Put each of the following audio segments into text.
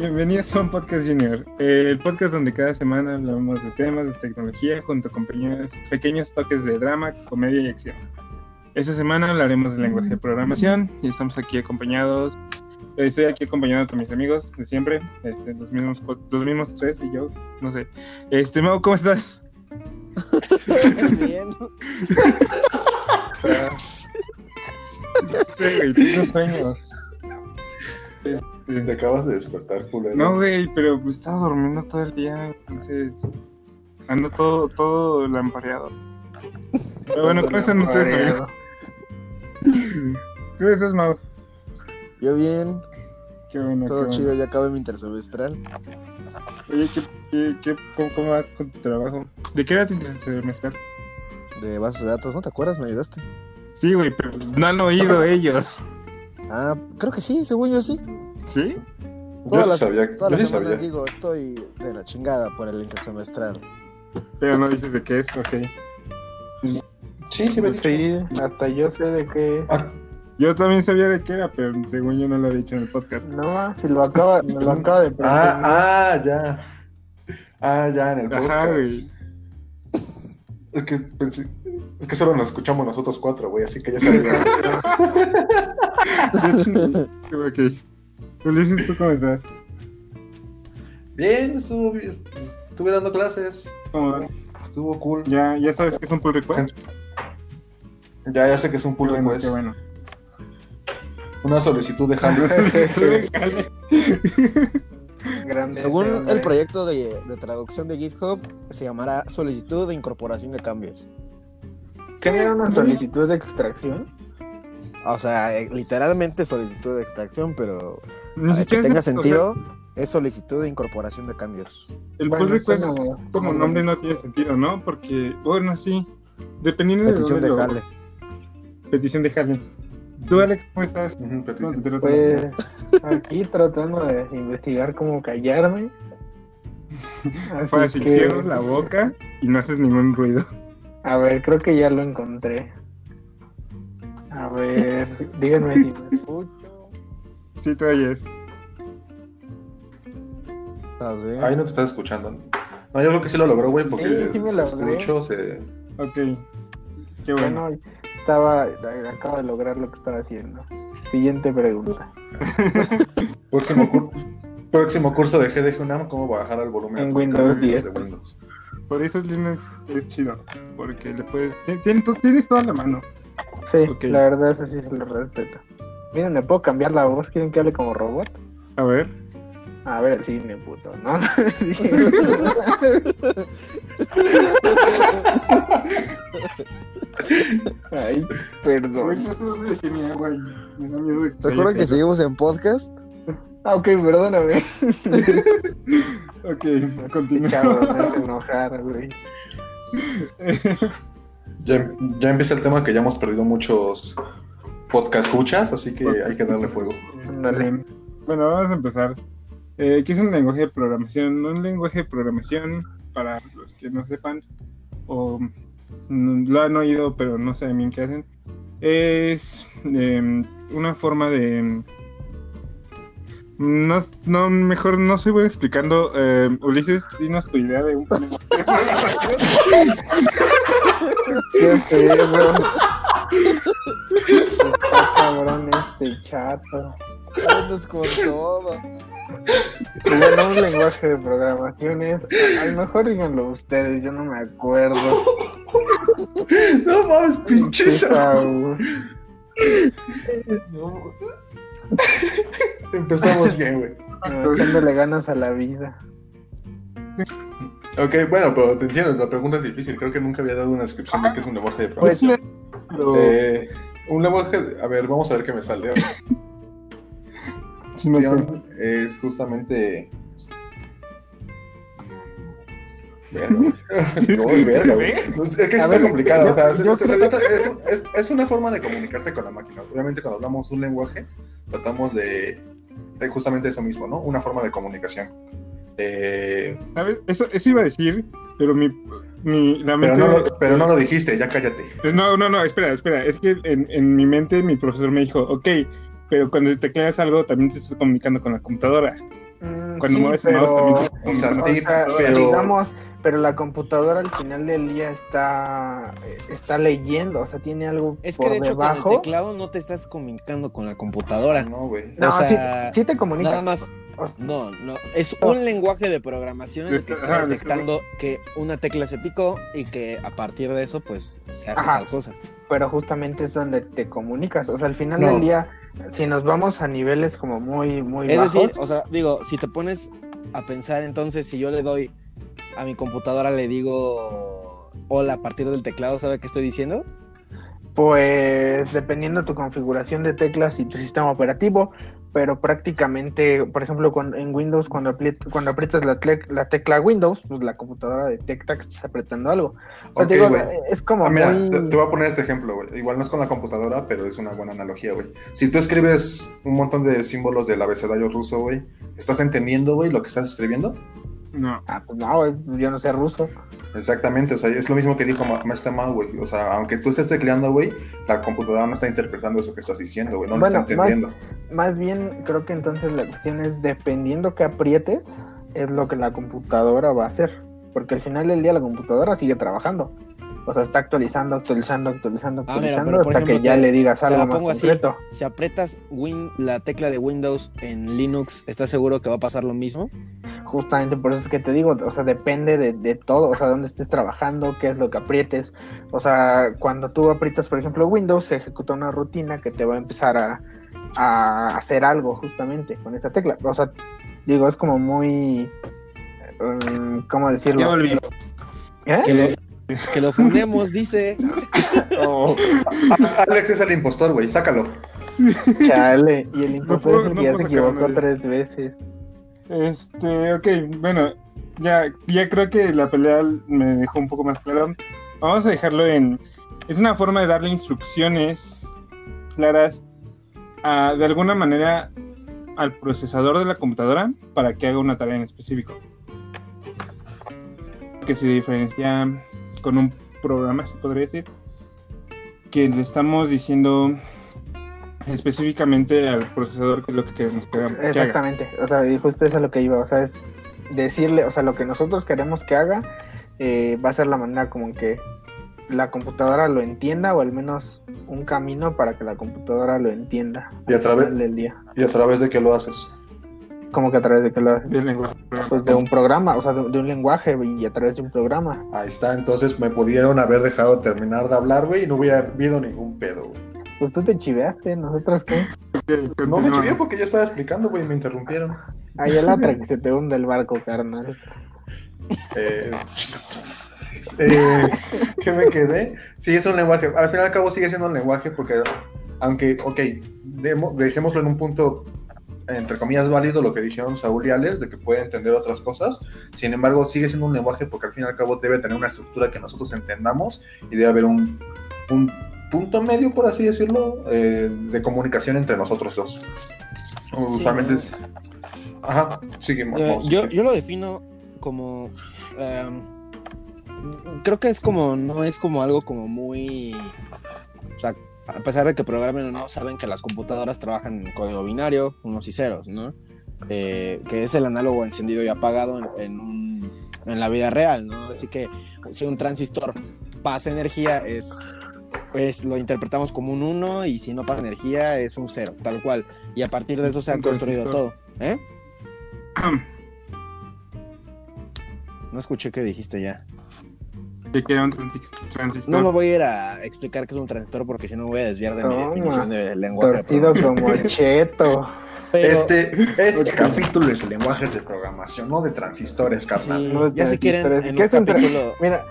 Bienvenidos a un podcast junior, el podcast donde cada semana hablamos de temas de tecnología junto con pequeños, pequeños toques de drama, comedia y acción. Esta semana hablaremos del lenguaje de programación y estamos aquí acompañados, eh, estoy aquí acompañado con mis amigos de siempre, este, los, mismos, cu- los mismos tres y yo, no sé. Este, Mau, ¿cómo estás? Bien. Sí, güey, tengo sueños. Te acabas de despertar, culero. no, güey, pero pues estaba durmiendo todo el día, entonces ando todo, todo lampareado. Pero bueno, ¿cómo están ustedes, amigos? ¿Cómo estás, Mau? Yo bien, Qué bueno, todo qué bueno. chido, ya acabé mi intersemestral. Oye, ¿qué, qué, qué- cómo, cómo va con tu trabajo? ¿De qué era tu semestral? De bases de datos, ¿no te acuerdas? ¿Me ayudaste? Sí, güey, pero no han oído ellos. Ah, creo que sí, según yo sí. ¿Sí? Yo Todas sí las, sabía. todas Yo las sí semanas sabía. digo, estoy de la chingada por el intersemestral. Pero no dices de qué es, ok. Sí, sí, me Sí, hasta yo sé de qué. Ah, Yo también sabía de qué era, pero según yo no lo había dicho en el podcast. No, si lo acaba, me lo acaba de ah, ah, ya. Ah, ya, en el podcast. Ajá, güey. Es que pensé. Es que solo nos escuchamos nosotros cuatro, güey, así que ya sabía. ok. Ulises, ¿tú cómo estás? Bien, estuvo, estuve dando clases. Estuvo cool. ¿Ya, ¿Ya sabes qué es un pull request? Ya, ya sé que es un Qué pull bueno, request. qué bueno. Una solicitud de. Grande Según el proyecto de, de traducción de GitHub, se llamará solicitud de incorporación de cambios. ¿Qué era una solicitud de extracción? O sea, eh, literalmente solicitud de extracción, pero para que siquiera tenga sé- o sea, sentido, es solicitud de incorporación de cambios. el Bueno, pull request suena- como nombre no tiene sentido, ¿no? Porque, bueno, sí. Dependiendo Petición de de dónde lo- jale. Petición de jale. ¿Tú, Alex, cómo estás? Pues aquí tratando de investigar cómo callarme. Fácil, que, cierras la boca y no haces ningún ruido. A ver, creo que ya lo encontré. A ver, díganme si me escucho. Sí, te oyes. ¿Estás bien? Ahí no te estás escuchando. No, yo creo que sí lo logró, güey, porque Sí, sí me se logré. escuchó, se... Ok. Qué bueno. Bueno, estaba, acabo de lograr lo que estaba haciendo. Siguiente pregunta. Próximo, cur- Próximo curso de GDG UNAM, cómo bajar al volumen. En Windows cambios 10. de Windows. Por eso Linux es chido. Porque le puedes. tien- tien- tú tienes toda la mano. Sí, la verdad eso sí se lo respeto. Miren, ¿me puedo cambiar la voz? ¿Quieren que hable como robot? A ver. A ver el cine, puto, ¿no? Ay, perdón. ¿Recuerdan que se seguimos en podcast? Ah, ok, perdóname. Ok, hace enojar, güey. Ya, ya empieza el tema que ya hemos perdido muchos podcast escuchas, así que hay que darle fuego. Ándale. Bueno, vamos a empezar. Eh, ¿Qué es un lenguaje de programación? Un lenguaje de programación, para los que no sepan, o mm, lo han oído, pero no saben bien qué hacen, es em, una forma de... No, no, mejor no soy bueno explicando. Em, Ulises, dinos tu idea de un Está cabrón este chato. Vámonos con todo. Bueno, un lenguaje de programación es. A lo mejor díganlo ustedes, yo no me acuerdo. No mames, pinches. Saúl. No. Empezamos bien, güey. Echándole ganas a la vida. Ok, bueno, pero te entiendo, la pregunta es difícil. Creo que nunca había dado una descripción de qué es un lenguaje de Pues, programación. Pero, Eh, un lenguaje, de- a ver, vamos a ver qué me sale. si no te- es justamente. Verga, güey. Es que ver, complicado. yo- o sea, yo se- se creo- trata- es, es- es una forma de comunicarte con la máquina. Obviamente, cuando hablamos un lenguaje, tratamos de, de justamente eso mismo, ¿no? Una forma de comunicación. Eh, ¿Sabes? Eso, eso iba a decir, pero mi, mi la pero, mente... no, lo- pero no lo dijiste, ya cállate. Pues no, no, no, espera, espera. Es que en, en mi mente mi profesor me dijo, ok, pero cuando tecleas algo también te estás comunicando con la computadora. Mm, Cuando sí, mueves el pero, mouse también O sea, se- sí, o sea, pero- digamos, pero la computadora al final del día está, está leyendo, o sea, tiene algo Es que por de hecho debajo. con el teclado no te estás comunicando con la computadora. No, güey. No, o sea, sí, sí te comunicas. Nada más. No, no. Es un lenguaje de programación en el que está le detectando que una tecla se picó y que a partir de eso, pues, se hace Ajá. tal cosa. pero justamente es donde te comunicas. O sea, al final No. del día, si nos vamos a niveles como muy, muy Es bajos, decir, o sea, digo, si te pones a pensar entonces, si yo le doy a mi computadora, le digo hola a partir del teclado, ¿sabe qué estoy diciendo? pues dependiendo de tu configuración de teclas y tu sistema operativo, pero prácticamente, por ejemplo, con- en Windows, cuando, cuando aprietas la, tle- la tecla Windows, pues la computadora detecta que estás apretando algo. O sea, Ok, te digo, güey. es como Ah, mira, muy... te, te voy a poner este ejemplo, güey. Igual no es con la computadora, pero es una buena analogía, güey. Si tú escribes un montón de símbolos del abecedario ruso, güey, ¿estás entendiendo, güey, lo que estás escribiendo? No. Ah, pues no, güey, yo no sé ruso. Exactamente, o sea, es lo mismo que dijo Ma- Master Mao, güey. O sea, aunque tú estés tecleando, güey, la computadora no está interpretando eso que estás diciendo, güey, no lo Bueno, está entendiendo. Más bien, creo que entonces la cuestión es dependiendo que aprietes, es lo que la computadora va a hacer. Porque al final del día la computadora sigue trabajando. O sea, está actualizando, actualizando, actualizando, Ah, mira, actualizando hasta que ya te- le digas algo más pongo así. concreto. Si aprietas win, la tecla de Windows en Linux, ¿estás seguro que va a pasar lo mismo? Justamente por eso es que te digo, o sea, depende de, de todo, o sea, dónde estés trabajando, qué es lo que aprietes. O sea, cuando tú aprietas, por ejemplo, Windows, se ejecuta una rutina que te va a empezar a, a hacer algo justamente con esa tecla. O sea, digo, es como muy... um, ¿Cómo decirlo? ¿Eh? Que lo, que lo fundemos, dice. Oh, Alex es el impostor, güey, sácalo. chale, y el impostor puedo- es el no que ya se equivocó tres veces. Este, ok, bueno, ya, ya creo que la pelea me dejó un poco más claro. Vamos a dejarlo en. Es una forma de darle instrucciones claras a, de alguna manera al procesador de la computadora para que haga una tarea en específico. Que se diferencia con un programa, se podría decir. Que le estamos diciendo específicamente al procesador que es lo que queremos que haga. que. Exactamente, o sea, y justo eso es lo que iba, o sea, es decirle, o sea, lo que nosotros queremos que haga eh, va a ser la manera como que la computadora lo entienda o al menos un camino para que la computadora lo entienda Y a través, del día. y a través de qué lo haces. Como que a través de que lo haces? Del lenguaje. Pues de un programa, o sea, de, de un lenguaje y a través de un programa. Ahí está, entonces me pudieron haber dejado terminar de hablar, güey, y no hubiera habido ningún pedo, güey. Pues tú te chiveaste, nosotros qué. No me chivé porque ya estaba explicando, güey, y me interrumpieron. Ahí el otra que se te hunde el barco, carnal. Eh, eh, ¿Qué me quedé? Sí, es un lenguaje. Al fin y al cabo sigue siendo un lenguaje porque, aunque, ok, dejémoslo en un punto, entre comillas, válido lo que dijeron Saúl y Alex, de que puede entender otras cosas. Sin embargo, sigue siendo un lenguaje porque al fin y al cabo debe tener una estructura que nosotros entendamos y debe haber un, un punto medio, por así decirlo, eh, de comunicación entre nosotros dos. Usualmente es... Ajá, seguimos. Eh, vamos, yo, yo lo defino como. em, creo que es como. No es como algo como muy. O sea, a pesar de que programen o no, saben que las computadoras trabajan en código binario, unos y ceros, ¿no? Eh, que es el análogo encendido y apagado en, en un- en la vida real, ¿no? Así que si un transistor pasa energía, es. Lo interpretamos como un 1 y si no pasa energía es un 0, tal cual. Y a partir de eso se ha construido todo. ¿Eh? No escuché qué dijiste ya. Que quiera un transi- transistor. No me voy a ir a explicar qué es un transistor porque si no me voy a desviar de mi definición de lenguaje. Torcido como cheto. Pero, Este, este capítulo es lenguajes de programación, no de transistores, carnal. sí, No de ya si quieren en ¿Qué es un capítulo... Mira,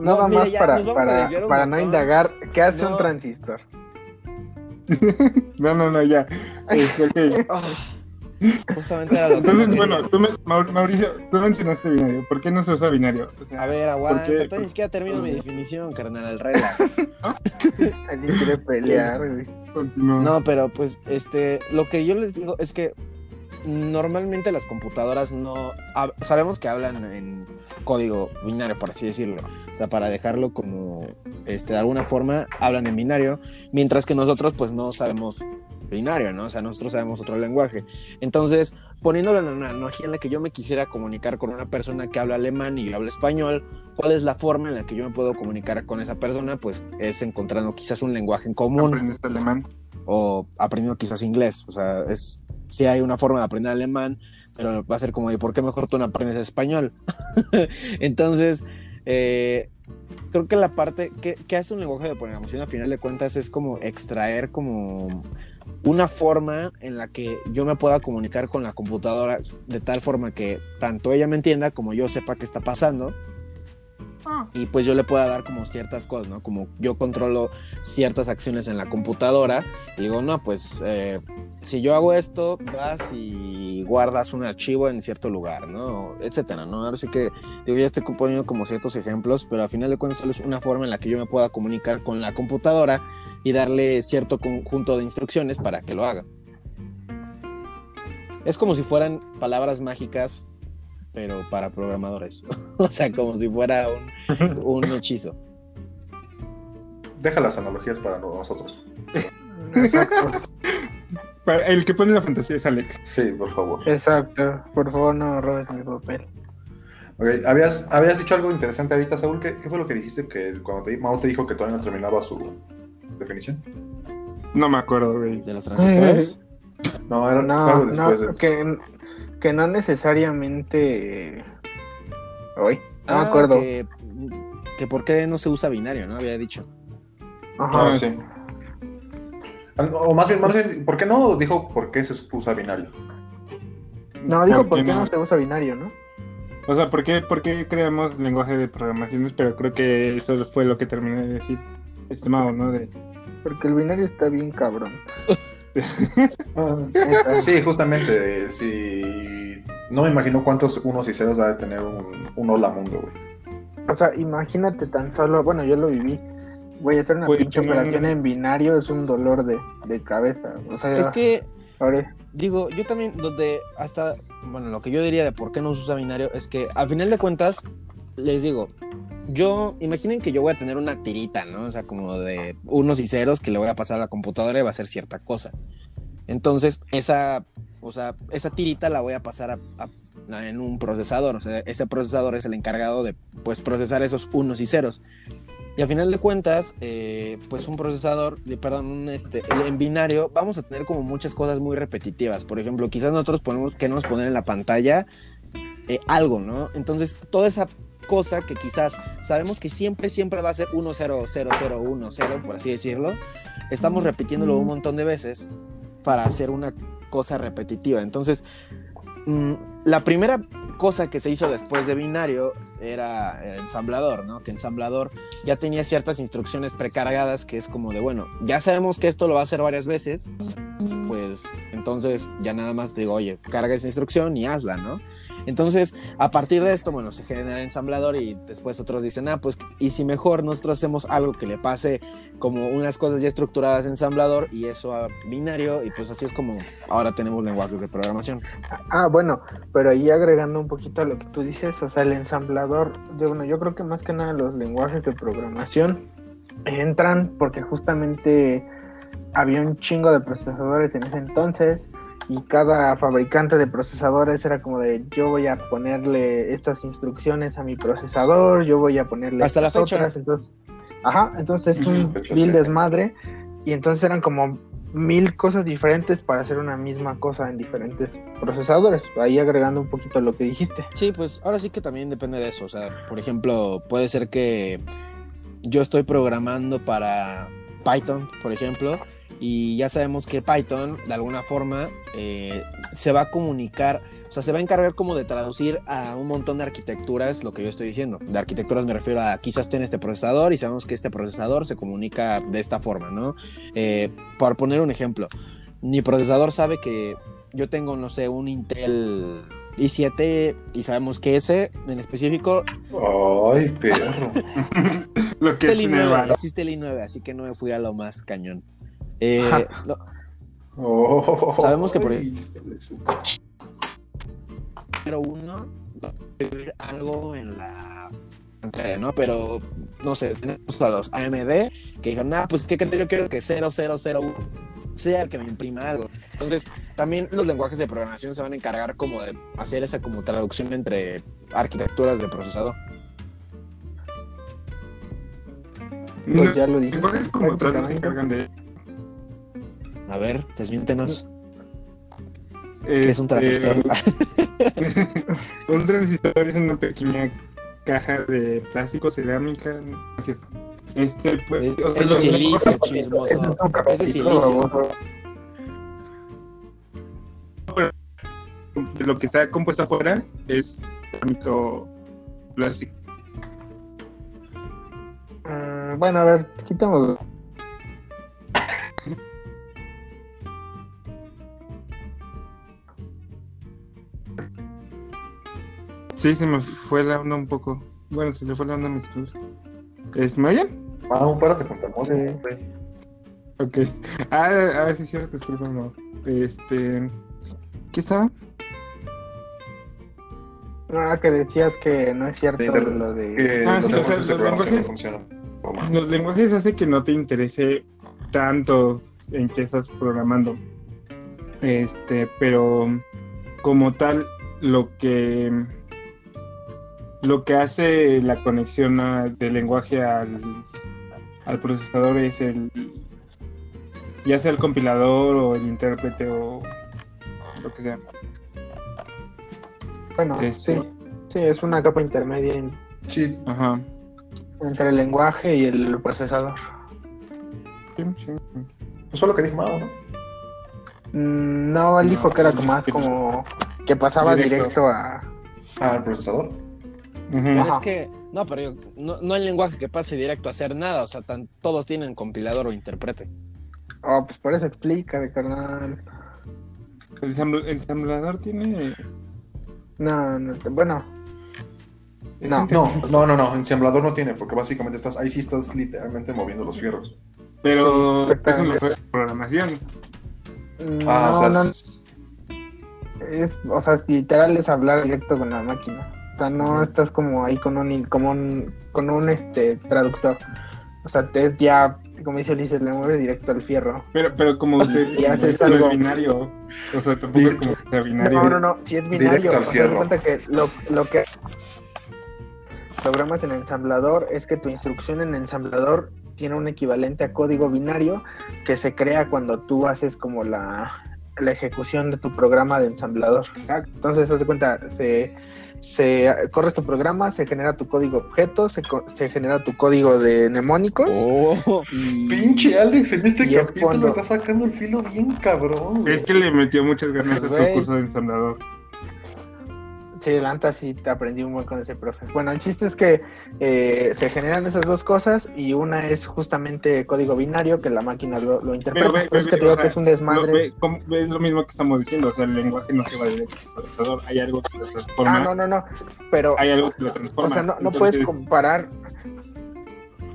nada mira, más ya, para, para, para no indagar, ¿qué hace No. un transistor? No, no, no, ya. Este, ok. Ah, justamente era lo que Entonces, no bueno, tú me- Mau- Mauricio, tú mencionaste binario. ¿Por qué no se usa binario? O sea, A ver, aguanta, todavía ni siquiera termino mi definición, carnal, relax. Alguien quiere pelear, güey. continúa. No, pero pues, este, lo que yo les digo es que normalmente las computadoras no sabemos que hablan en código binario, por así decirlo. O sea, para dejarlo como, este, de alguna forma, hablan en binario, mientras que nosotros, pues, no sabemos binario, ¿no? O sea, nosotros sabemos otro lenguaje. Entonces, poniéndolo en una analogía en la que yo me quisiera comunicar con una persona que habla alemán y yo hablo español, ¿cuál es la forma en la que yo me puedo comunicar con esa persona? Pues es encontrando quizás un lenguaje en común Aprendes alemán. o aprendiendo quizás inglés. O sea, es sí hay una forma de aprender alemán, pero va a ser como de por qué mejor tú no aprendes español. Entonces, eh, creo que la parte que, que hace un lenguaje de programación a final de cuentas es como extraer como una forma en la que yo me pueda comunicar con la computadora de tal forma que tanto ella me entienda como yo sepa qué está pasando y pues yo le pueda dar como ciertas cosas, ¿no? Como yo controlo ciertas acciones en la computadora y digo, no, pues eh, si yo hago esto, vas y guardas un archivo en cierto lugar, ¿no? Etcétera, ¿no? Ahora sí que digo, ya estoy poniendo como ciertos ejemplos, pero al final de cuentas solo es una forma en la que yo me pueda comunicar con la computadora y darle cierto conjunto de instrucciones para que lo haga. Es como si fueran palabras mágicas, pero para programadores. o sea, como si fuera un, un hechizo. Deja las analogías para nosotros. Exacto, Para- El que pone la fantasía es Alex. Sí, por favor. exacto. Por favor, no robes mi papel. Ok, habías, habías dicho algo interesante ahorita, Saúl. ¿Qué, qué fue lo que dijiste? Que cuando te, Mao te dijo que todavía no terminaba su definición. No me acuerdo, güey. ¿De los transistores? No, era No, algo no, después de. que, que no necesariamente. Hoy, no Ah, me acuerdo. Que, que por qué no se usa binario, ¿no? Había dicho. Ajá. Ah, sí. Ah, no, O más bien, más bien, ¿por qué no dijo por qué se usa binario? No, digo, ¿por qué qué no se usa binario, no? O sea, ¿por qué, por qué creamos lenguaje de programaciones? Pero creo que eso fue lo que terminé de decir. Estimado, ¿no? De... Porque el binario está bien cabrón. Sí, justamente. sí. No me imagino cuántos unos y ceros ha de tener un, un hola mundo, güey. O sea, imagínate tan solo, bueno, yo lo viví. Voy a hacer una Pues, pinche operación en binario, es un dolor de, de cabeza. O sea, Es que, ahora- digo, yo también, donde hasta, bueno, lo que yo diría de por qué no se usa binario es que, al final de cuentas, les digo, yo, imaginen que yo voy a tener una tirita, ¿no? O sea, como de unos y ceros que le voy a pasar a la computadora y va a hacer cierta cosa. Entonces, esa, o sea, esa tirita la voy a pasar a, a- en un procesador. O sea, ese procesador es el encargado de, pues, procesar esos unos y ceros. Y al final de cuentas, eh, pues un procesador, eh, perdón, un, este, en binario, vamos a tener como muchas cosas muy repetitivas. Por ejemplo, quizás nosotros ponemos, queremos poner en la pantalla eh, algo, ¿no? Entonces, toda esa cosa que quizás sabemos que siempre, siempre va a ser 1, 0, 0, 0, 1, 0, por así decirlo, estamos repitiéndolo un montón de veces para hacer una cosa repetitiva. Entonces, mm, la primera cosa que se hizo después de binario era ensamblador, ¿no? Que ensamblador ya tenía ciertas instrucciones precargadas que es como de, bueno, ya sabemos que esto lo va a hacer varias veces, pues entonces ya nada más digo, oye, carga esa instrucción y hazla, ¿no? Entonces, a partir de esto, bueno, se genera el ensamblador y después otros dicen, ah, pues, y si mejor nosotros hacemos algo que le pase como unas cosas ya estructuradas en ensamblador y eso a binario, y pues así es como ahora tenemos lenguajes de programación. Ah, bueno, pero ahí agregando un poquito a lo que tú dices, o sea, el ensamblador, yo, bueno, yo creo que más que nada los lenguajes de programación entran porque justamente había un chingo de procesadores en ese entonces y cada fabricante de procesadores era como de yo voy a ponerle estas instrucciones a mi procesador, yo voy a ponerle Hasta la estas fecha. otras, entonces, ajá, entonces es un sí. desmadre y entonces eran como mil cosas diferentes para hacer una misma cosa en diferentes procesadores. Ahí agregando un poquito a lo que dijiste. Sí, pues ahora sí que también depende de eso. O sea, por ejemplo, puede ser que yo estoy programando para Python, por ejemplo, y ya sabemos que Python, de alguna forma, eh, se va a comunicar, o sea, se va a encargar como de traducir a un montón de arquitecturas lo que yo estoy diciendo. De arquitecturas me refiero a quizás en este procesador y sabemos que este procesador se comunica de esta forma, ¿no? Eh, por poner un ejemplo, mi procesador sabe que yo tengo, no sé, un Intel i7 y sabemos que ese en específico Ay, perro. Lo que existe es el i9, Neva. existe el i9, así que no me fui a lo más cañón. Eh, no, Oh, Sabemos que por- número uno va a escribir algo en la pantalla, ¿no? Pero no sé, tenemos a los AMD que dijeron, ah, pues, ¿qué creo? Yo quiero que 0001 sea el que me imprima algo. Entonces, también los lenguajes de programación se van a encargar como de hacer esa como traducción entre arquitecturas de procesador. Pues ya lo dijiste. lenguajes como tal no se encargan de A ver, desmiéntenos. ¿Qué es un Este, transistor? un transistor es una pequeña caja de plástico, cerámica, no es cierto. Este, pues, Es, o sea, es de silicio, chismoso. Es de silicio. lo que está compuesto afuera es cerámico plástico. Mm, bueno, a ver, quitamos. Sí, se me fue la onda un poco. Bueno, se le fue la onda a mis. ¿Es ¿Me oyen? Ah, un párate con temor. Sí. Ok. Ah, ah, sí, cierto, disculpa, no. Este. ¿Qué estaba? Ah, que decías que no es cierto Sí, lo de. Que Ah, los sí, o sea, lenguajes los no lenguajes-. Los lenguajes hace que no te interese tanto en qué estás programando. Este, pero como tal, lo que lo que hace la conexión a- del lenguaje al, al procesador es el ya sea el compilador o el intérprete o lo que sea. Bueno, este- sí. Sí, es una capa intermedia en- Sí, Ajá. entre el lenguaje y el procesador. Sí, sí. eso fue lo que dijo Mao, ¿no? Mm, No, él dijo que era como más como que pasaba Directo. directo a. Ah, el procesador. Pero Ajá. es que, no, pero yo- no, no hay lenguaje que pase directo a hacer nada, o sea, tan- todos tienen compilador o intérprete. Oh, pues por eso explica, de carnal. El ensambl- ensamblador tiene No, no, bueno, No. No, no, no, no, ensamblador no tiene, porque básicamente estás, ahí sí estás literalmente moviendo los fierros. Pero Sí, eso no fue programación. Ah, o sea, no, es- es, o sea, es literal es hablar directo con la máquina. O sea, no estás como ahí con un, como un, con un este traductor. O sea, te es ya, como dice Ulises, le mueves directo al fierro. Pero, pero como usted Y haces no es algo. binario, o sea, tampoco es como que sea binario. No, no, no, si es binario, o sea, cuenta que lo, lo que programas en ensamblador es que tu instrucción en ensamblador tiene un equivalente a código binario que se crea cuando tú haces como la, la ejecución de tu programa de ensamblador. Exacto. Entonces, haz de cuenta, se, se corre tu programa, se genera tu código objeto, se, co- se genera tu código de mnemónicos. Oh, y- Pinche Alex, en este es capítulo cuando- está sacando el filo bien cabrón. güey. Es que le metió muchas ganas a su Güey. curso de ensamblador. Sí, la neta sí te aprendí un buen con ese profe. Bueno, el chiste es que eh, se generan esas dos cosas y una es justamente código binario que la máquina lo, lo interpreta. Pero ve- que te o digo sea, que es un Lo- desmadre. ve- como- es lo mismo que estamos diciendo, o sea, el lenguaje no se va directo al procesador, hay algo que lo transforma, Ah, no, no, no. Pero, hay algo que lo o transforma. sea, no, no Entonces, puedes comparar.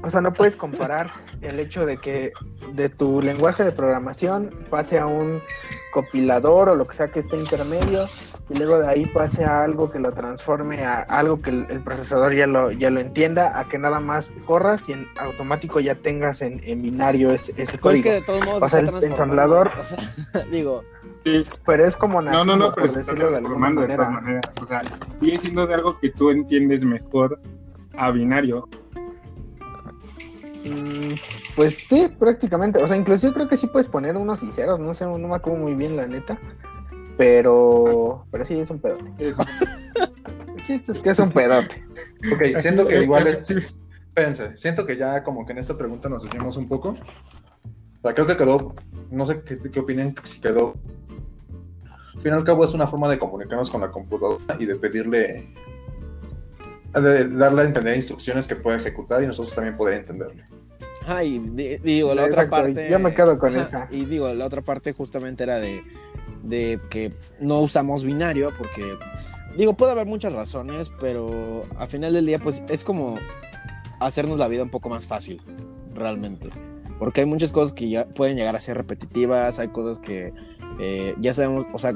O sea, no puedes comparar el hecho de que de tu lenguaje de programación pase a un compilador o lo que sea que esté intermedio y luego de ahí pase a algo que lo transforme a algo que el, el procesador ya lo, ya lo entienda, a que nada más corras y en automático ya tengas en, en binario ese, ese pues es código. que de todos modos O sea, el transformando. ensamblador- O sea, digo, sí, Pero es como no, nativo, no, no, pero por se está decirlo de transformando de todas manera. maneras. O sea, sigue siendo de algo que tú entiendes mejor a binario. Mm, Pues sí, prácticamente. O sea, inclusive creo que sí puedes poner unos y ceros. No sé, no me acuerdo muy bien la neta. Pero, pero sí, es un pedote. Es- que es un pedote. Ok, siento que igual es. Espérense, siento que ya como que en esta pregunta nos decimos un poco. O sea, creo que quedó, no sé qué, qué opinan, si quedó. Al fin y al cabo es una forma de comunicarnos con la computadora y de pedirle, de darle a entender instrucciones que puede ejecutar y nosotros también poder entenderle. Ajá, y di- digo, la otra Exacto, parte. yo me quedo con Ajá, esa. Y digo, la otra parte justamente era de, de que no usamos binario porque, digo, puede haber muchas razones, pero al final del día, pues es como hacernos la vida un poco más fácil, realmente. Porque hay muchas cosas que ya pueden llegar a ser repetitivas, hay cosas que eh, ya sabemos, o sea,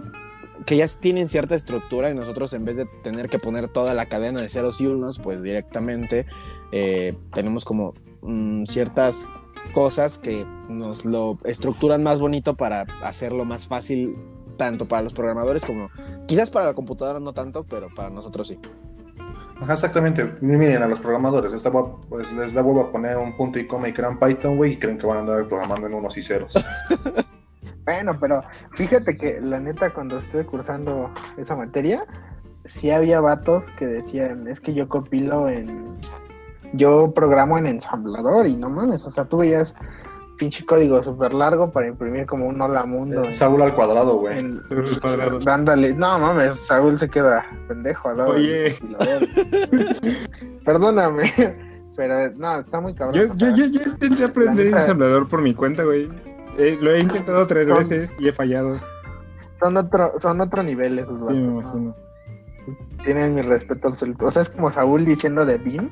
que ya tienen cierta estructura y nosotros en vez de tener que poner toda la cadena de ceros y unos, pues directamente eh, tenemos como mm, ciertas cosas que nos lo estructuran más bonito para hacerlo más fácil tanto para los programadores como quizás para la computadora no tanto, pero para nosotros sí. Ajá, exactamente. Miren a los programadores, esta va- pues, les da huevo a poner un punto y coma y crean Python, güey, y creen que van a andar programando en unos y ceros. Bueno, pero fíjate que la neta cuando estuve cursando esa materia, sí había vatos que decían, es que yo compilo en... Yo programo en ensamblador y no mames, o sea, tú veías pinche código súper largo para imprimir como un hola mundo. en- Saúl al cuadrado, güey. en- Los cuadrados. dándole, no mames, Saúl se queda pendejo al lado. Oye. Perdóname, pero no, está muy cabrón. Yo, yo, yo, yo intenté aprender ensamblador por mi cuenta, güey. Eh, lo he intentado tres Son- veces y he fallado. Son otro, son otro nivel esos Sí, vatos. me ¿no? imagino. tienen mi respeto absoluto. O sea, es como Saúl diciendo de BIM,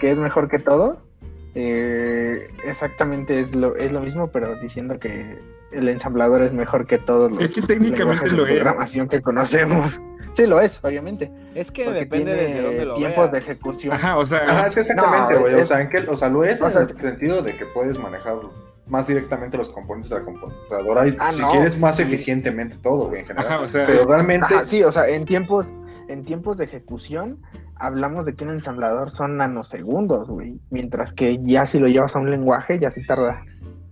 que es mejor que todos. Eh, exactamente es lo, es lo mismo, pero diciendo que el ensamblador es mejor que todos los Es que técnicamente de lo es. programación que conocemos. Sí, lo es, obviamente. Es que porque depende desde dónde lo tiempos veas. de ejecución. Ajá, o sea, Ajá, es que exactamente, No, güey. o es- sea, en que, o sea, lo es o en el sentido de que puedes manejar más directamente los componentes de la computadora y Ah, si no. quieres más Sí. eficientemente todo, güey, en general. ajá, o sea, Pero realmente, Ajá, sí, o sea, en tiempos, en tiempos de ejecución hablamos de que un ensamblador son nanosegundos, güey. Mientras que ya si lo llevas a un lenguaje, ya sí tarda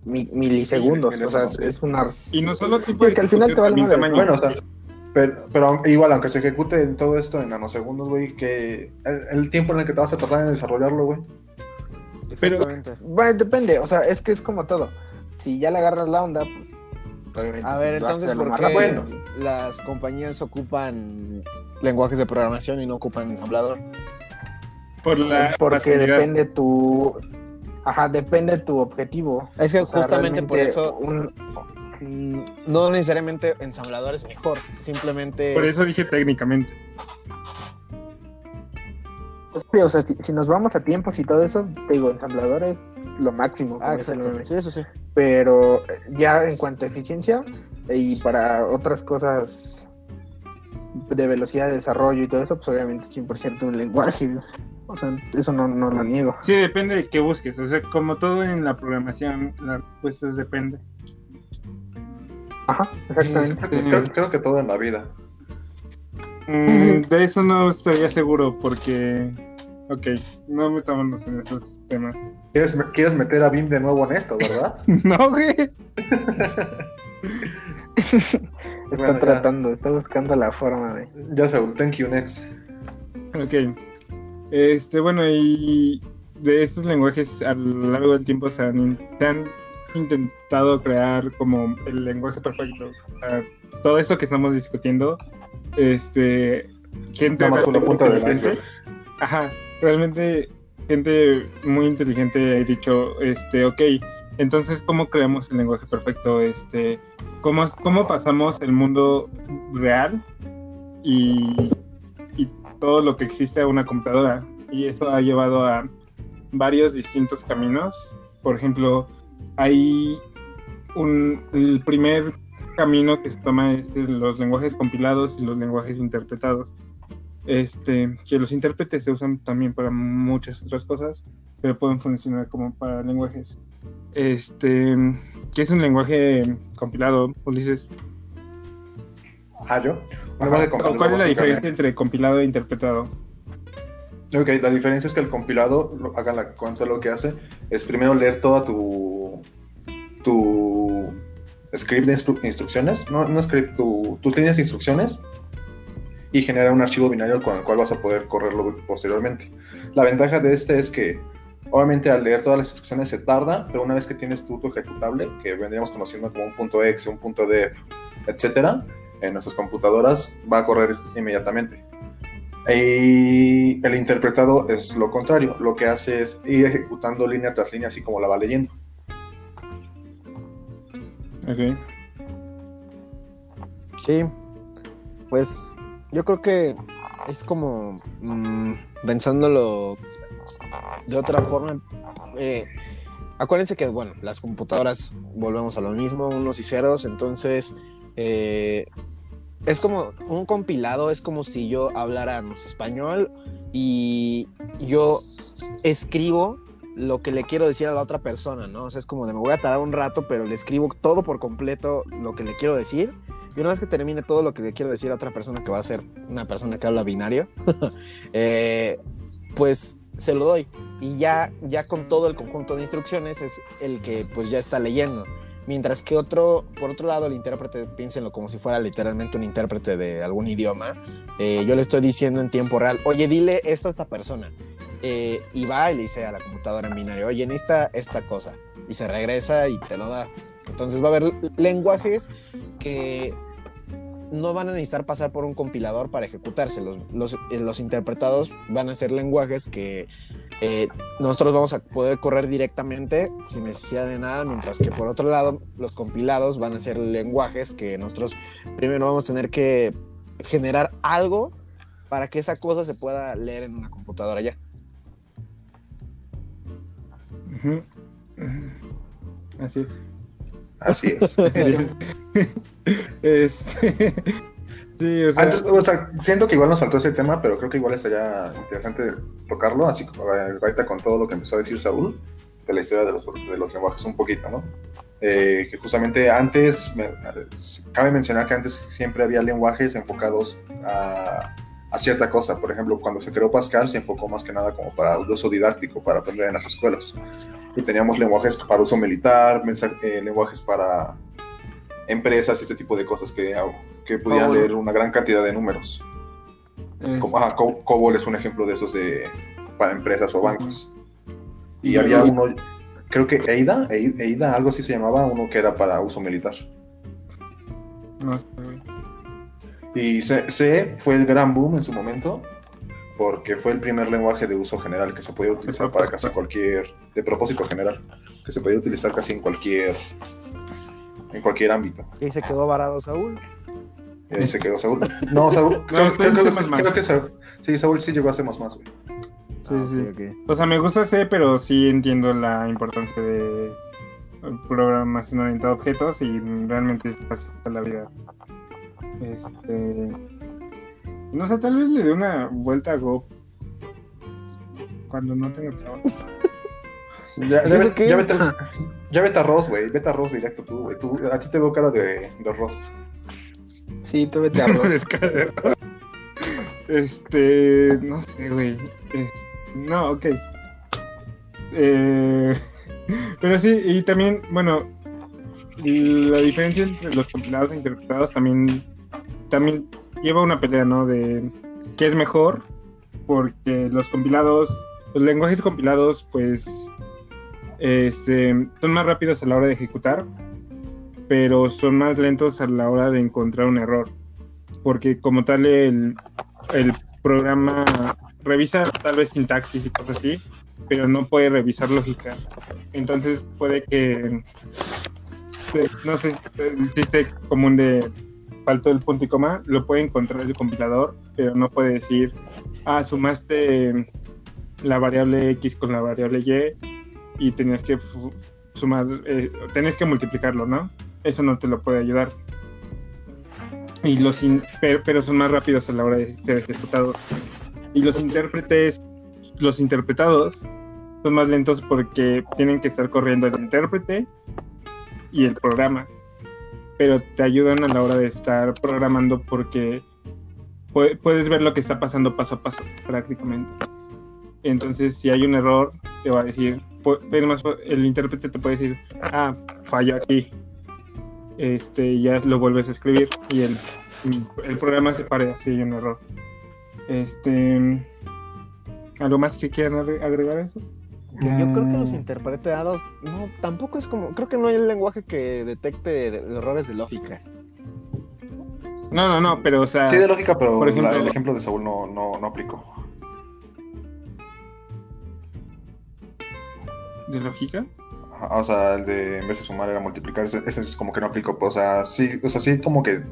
mi- milisegundos. Sí, o sea, es una... y no solo tipo Sí, de que al final te vale también madre. tamaño. bueno, o sea, pero, pero igual, aunque se ejecute en todo esto en nanosegundos, güey, que el, el tiempo en el que te vas a tardar en desarrollarlo, güey. Pero-. Bueno, depende, o sea, es que es como todo. Si ya le agarras la onda, pues, A ver, lo haces entonces, ¿por qué. Bueno. las compañías ocupan lenguajes de programación y no ocupan ensamblador? por la Porque facilidad. depende tu... Ajá, depende tu objetivo. Es que O sea, justamente por eso un- no necesariamente ensamblador es mejor, simplemente Por es- eso dije técnicamente. Sí, o sea, si, si nos vamos a tiempos y todo eso, te digo, ensamblador es lo máximo. Ah, exacto. meme. Sí, eso sí. pero ya en cuanto a eficiencia y para otras cosas de velocidad de desarrollo y todo eso, pues obviamente 100% un lenguaje. O sea, eso no, no lo niego. Sí, depende de qué busques. O sea, como todo en la programación, las respuestas depende. Ajá, exactamente. Creo, creo que todo en la vida. Mm, de eso no estaría seguro porque... Ok, no metámonos en esos temas. ¿Quieres, me- quieres meter a BIM de nuevo en esto, ¿verdad? no, güey. Está Bueno, ya. tratando, está buscando la forma de... ya Saúl, thank you, next. Ok. Este, bueno, y de estos lenguajes a lo largo del tiempo se han, in- se han intentado crear como el lenguaje perfecto. O sea, todo eso que estamos discutiendo, este, gente más una punta iceberg. ajá, realmente gente muy inteligente ha dicho, este, ok, entonces, ¿cómo creamos el lenguaje perfecto? Este, ¿cómo, cómo pasamos el mundo real y, y todo lo que existe a una computadora? Y eso ha llevado a varios distintos caminos. Por ejemplo, hay un, el primer camino que se toma es de los lenguajes compilados y los lenguajes interpretados. Este, que los intérpretes se usan también para muchas otras cosas, pero pueden funcionar como para lenguajes. Este, ¿qué es un lenguaje compilado, Ulises? Ah, yo. Un Ajá, lenguaje compilado, ¿Cuál es la diferencia entre compilado e interpretado? Ok, la diferencia es que el compilado, hagan la cuenta lo que hace, es primero leer toda tu tu script de instru- instrucciones, no, no script, tu- tus líneas de instrucciones y genera un archivo binario con el cual vas a poder correrlo posteriormente. La ventaja de este es que obviamente al leer todas las instrucciones se tarda, pero una vez que tienes tu, tu ejecutable, que vendríamos conociendo como un punto .exe, un punto .deb, etcétera, en nuestras computadoras va a correr inmediatamente. Y el interpretado es lo contrario, lo que hace es ir ejecutando línea tras línea así como la va leyendo. Ok. Sí, pues yo creo que es como mm, pensándolo de otra forma. eh, acuérdense que, bueno, las computadoras volvemos a lo mismo, unos y ceros, entonces eh, es como un compilado, es como si yo hablara español y yo escribo lo que le quiero decir a la otra persona, ¿no? O sea, es como de me voy a tardar un rato, pero le escribo todo por completo lo que le quiero decir. Y una vez que termine todo lo que le quiero decir a otra persona, que va a ser una persona que habla binario, eh, pues se lo doy. Y ya, ya con todo el conjunto de instrucciones es el que pues ya está leyendo. Mientras que otro, por otro lado, el intérprete, piénsenlo como si fuera literalmente un intérprete de algún idioma. eh, yo le estoy diciendo en tiempo real, oye, dile esto a esta persona. Eh, y va y le dice a la computadora en binario, oye, necesita esta cosa. Y se regresa y te lo da. Entonces va a haber lenguajes que no van a necesitar pasar por un compilador para ejecutarse. Los, los, eh, los interpretados van a ser lenguajes que eh, nosotros vamos a poder correr directamente sin necesidad de nada, mientras que por otro lado los compilados van a ser lenguajes que nosotros primero vamos a tener que generar algo para que esa cosa se pueda leer en una computadora ya. Así es. Así es. Este, sí, o sea, Antes, o sea, siento que igual nos faltó ese tema, pero creo que igual estaría interesante tocarlo, así como ahorita con todo lo que empezó a decir Saúl, de la historia de los, de los lenguajes un poquito, ¿no? Eh, que justamente antes, me- cabe mencionar que antes siempre había lenguajes enfocados a, a cierta cosa. Por ejemplo, cuando se creó Pascal se enfocó más que nada como para uso didáctico, para aprender en las escuelas. Y teníamos lenguajes para uso militar, mensa- eh, lenguajes para empresas, este tipo de cosas que, que podían Cobol. leer una gran cantidad de números. es- Como, ajá, Co- COBOL es un ejemplo de esos de, para empresas o bancos. Y había uno, creo que EIDA, Ei- EIDA, algo así se llamaba, uno que era para uso militar. no. Y C, C fue el gran boom en su momento, porque fue el primer lenguaje de uso general que se podía utilizar para casi cualquier, de propósito general, que se podía utilizar casi en cualquier, en cualquier ámbito. Y ahí se quedó varado Saúl. Y ahí se quedó Saúl. No, Saúl, creo, que Saúl, sí, Saúl sí llegó a C++, güey. Sí, Ah, sí. ok. O sea, me gusta C, pero sí entiendo la importancia de programación orientada a objetos y realmente es la vida. Este. No sé, tal vez le dé una vuelta a Go cuando no tengo trabajo. Ya, ¿Y ya, ve- ya vete, ya vete a Ross, güey. Vete a Ross directo tú, güey. Tú- A ti te veo cara de, de Ross. Sí, tú vete a Ross. Este. No sé, güey. No, ok. Eh, pero sí, y también, bueno, la diferencia entre los compilados e interpretados también, también lleva una pelea, ¿no? De qué es mejor, porque los compilados, los lenguajes compilados, pues, este, son más rápidos a la hora de ejecutar, pero son más lentos a la hora de encontrar un error porque como tal el, el programa revisa tal vez sintaxis y cosas así, pero no puede revisar lógica. Entonces puede que, no sé, el chiste común de faltó el punto y coma, lo puede encontrar el compilador, pero no puede decir, ah, sumaste la variable X con la variable Y y tenías que sumar, eh, tenés que multiplicarlo, ¿no? Eso no te lo puede ayudar y los in- pero, pero son más rápidos a la hora de ser ejecutados. Y los intérpretes, los interpretados son más lentos porque tienen que estar corriendo el intérprete y el programa. Pero te ayudan a la hora de estar programando porque pu- puedes ver lo que está pasando paso a paso prácticamente. Entonces, si hay un error, te va a decir, el intérprete te puede decir, ah, falla aquí, este, ya lo vuelves a escribir y el, el programa se pare si hay un error. Este, ¿algo más que quieran agre- agregar eso? Yo creo que los Mm. interpretados, no, tampoco es como, creo que no hay un lenguaje que detecte de- errores de lógica. No, no, no, pero o sea, Sí, de lógica, pero por ejemplo- la- el ejemplo de Saúl no, no, no aplicó. de lógica. Ajá, O sea, el de en vez de sumar era multiplicar, ese, ese es como que no aplicó. O sea, sí, o sea, sí como que.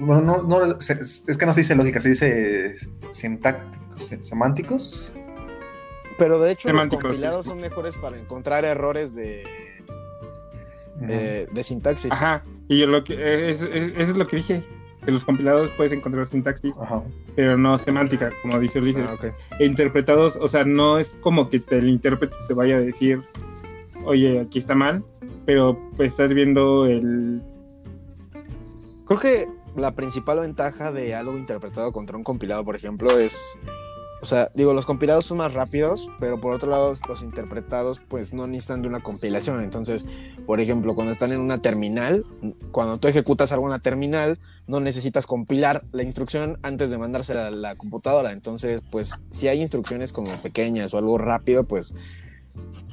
Bueno, no, no, es que no se dice lógica, se dice sintácticos, se- semánticos. Pero de hecho Semánticos, los compilados sí. son mejores para encontrar errores de, de sintaxis. Ajá, y yo lo que, eh, es- es- eso es lo que dije. que los compilados puedes encontrar sintaxis, Ajá. pero no semántica, como dice Ulises. Ah, ok. E interpretados, o sea, no es como que te, el intérprete te vaya a decir, oye, aquí está mal, pero pues estás viendo el... Creo que la principal ventaja de algo interpretado contra un compilado, por ejemplo, es. O sea, digo, los compilados son más rápidos, pero por otro lado, los interpretados, pues no necesitan de una compilación. Entonces, por ejemplo, cuando están en una terminal, cuando tú ejecutas algo en la terminal, no necesitas compilar la instrucción antes de mandársela a la computadora. Entonces, pues, si hay instrucciones como pequeñas o algo rápido, pues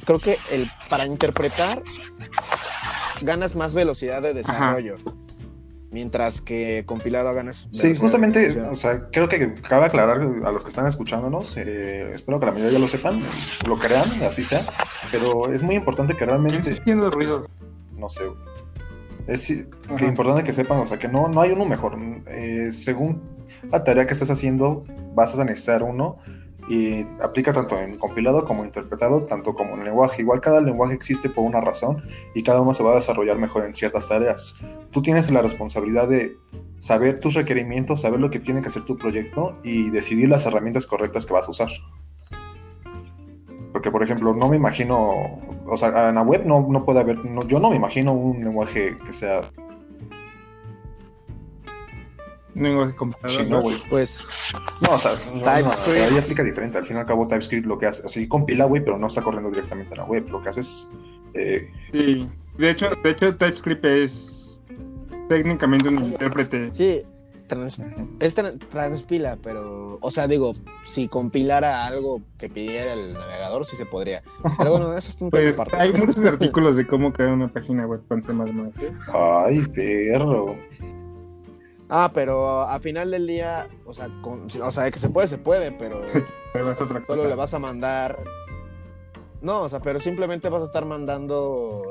creo que el para interpretar ganas más velocidad de desarrollo. Mientras que compilado ganas. Sí, velocidad de justamente, o sea, creo que cabe aclarar a los que están escuchándonos, eh, espero que la mayoría lo sepan, lo crean, así sea, pero es muy importante que ¿Quién realmente, está haciendo ruido? no sé, es sí, que importante que sepan, o sea, que no, no hay uno mejor. Eh, según la tarea que estés haciendo, vas a necesitar uno y aplica tanto en compilado como interpretado, tanto como en lenguaje. Igual cada lenguaje existe por una razón y cada uno se va a desarrollar mejor en ciertas tareas. Tú tienes la responsabilidad de saber tus requerimientos, saber lo que tiene que hacer tu proyecto y decidir las herramientas correctas que vas a usar. Porque, por ejemplo, no me imagino, o sea, en la web no, no puede haber, yo no me imagino un lenguaje que sea lenguaje computador. chino, güey. Pues No, o sea, no, no, TypeScript. ahí aplica diferente. Al fin y al cabo, TypeScript lo que hace, así compila, güey, pero no está corriendo directamente en la web. Lo que hace es. eh, Sí, de hecho, de hecho TypeScript es técnicamente un intérprete. sí, trans- es tran- transpila, pero. O sea, digo, si compilara algo que pidiera el navegador, sí se podría. Pero bueno, eso es un tema Pues aparte. hay muchos artículos de cómo crear una página web con temas más. ¿eh? ay, perro. Ah, pero a final del día, o sea, con- o sea, de que se puede, se puede, pero Pero es otra solo le vas a mandar. No, o sea, pero simplemente vas a estar mandando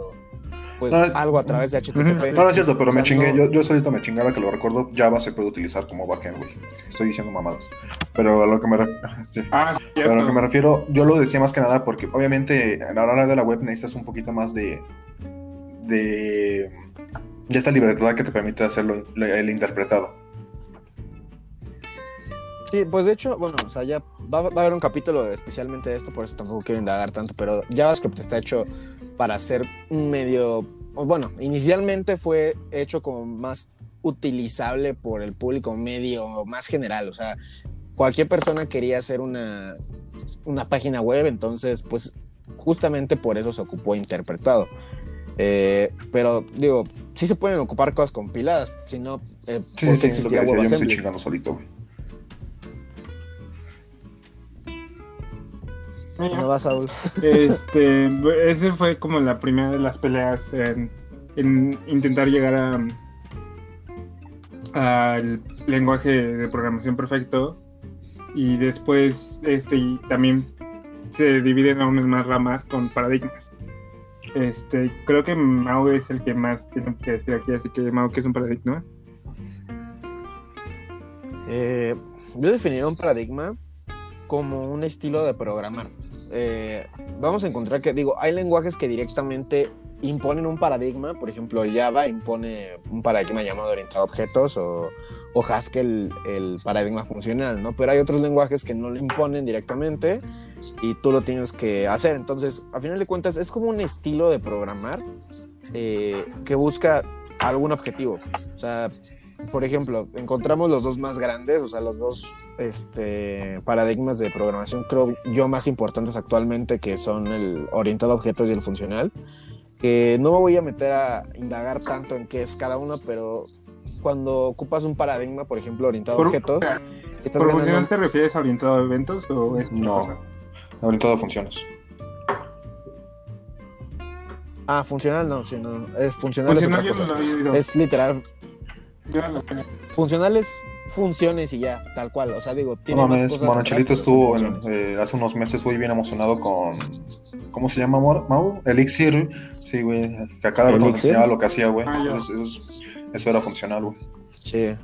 pues No, algo a través de HTTP. No, no es cierto, pero O sea, me chingué. no- Yo, yo solito me chingaba que lo recuerdo. Java se puede utilizar como backend, güey. Estoy diciendo mamadas. Pero a lo que me, re- sí. Ah, sí, Pero a lo que me refiero, yo lo decía más que nada porque obviamente a la hora de la web necesitas un poquito más de. de. De esta libertad que te permite hacerlo el interpretado. Sí, pues de hecho, bueno, o sea, ya va, a haber un capítulo especialmente de esto, por eso tampoco quiero indagar tanto, pero JavaScript está hecho para ser un medio, bueno, inicialmente fue hecho como más utilizable por el público medio más general, o sea, cualquier persona quería hacer una, una página web, entonces, pues justamente por eso se ocupó interpretado. Eh, pero digo, sí se pueden ocupar cosas compiladas, si no, eh, Sí, ¿por sí, sí, es lo que existiría decía, yo me estoy chingando solito, güey. ¿No vas, Saúl? Este, ese fue como la primera de las peleas en, en intentar llegar a al lenguaje de programación perfecto y después este y también se dividen aún en más ramas con paradigmas. Este, creo que Mao es el que más tiene que decir aquí, así que Mao, ¿qué es un paradigma? Eh, yo definiría un paradigma como un estilo de programar. Eh, vamos a encontrar que, digo, hay lenguajes que directamente imponen un paradigma, por ejemplo, Java impone un paradigma llamado orientado a objetos o, Haskell el paradigma funcional, ¿no? Pero hay otros lenguajes que no lo imponen directamente y tú lo tienes que hacer. Entonces, a final de cuentas, es como un estilo de programar eh, que busca algún objetivo. O sea, por ejemplo, encontramos los dos más grandes, o sea, los dos este, paradigmas de programación, creo yo, más importantes actualmente, que son el orientado a objetos y el funcional. Que no me voy a meter a indagar tanto en qué es cada uno, pero cuando ocupas un paradigma, por ejemplo, orientado a objetos, estás ¿Por ganando. funcional te refieres a orientado a eventos o es No. cosa? Orientado a funciones. Ah, funcional no, sí, no. Es funcional, Funcional es otra cosa. Es literal. Yo no lo sé. Funcional es funciones y ya, tal cual. O sea, digo, No tiene más mames, cosas. Monochelito atrás, estuvo en- eh, hace unos meses, güey, bien emocionado con. ¿Cómo se llama, amor? Mau? Elixir. Sí, güey, que a cada rato enseñaba lo que hacía, güey. Ah, eso- eso era funcional, güey. Sí.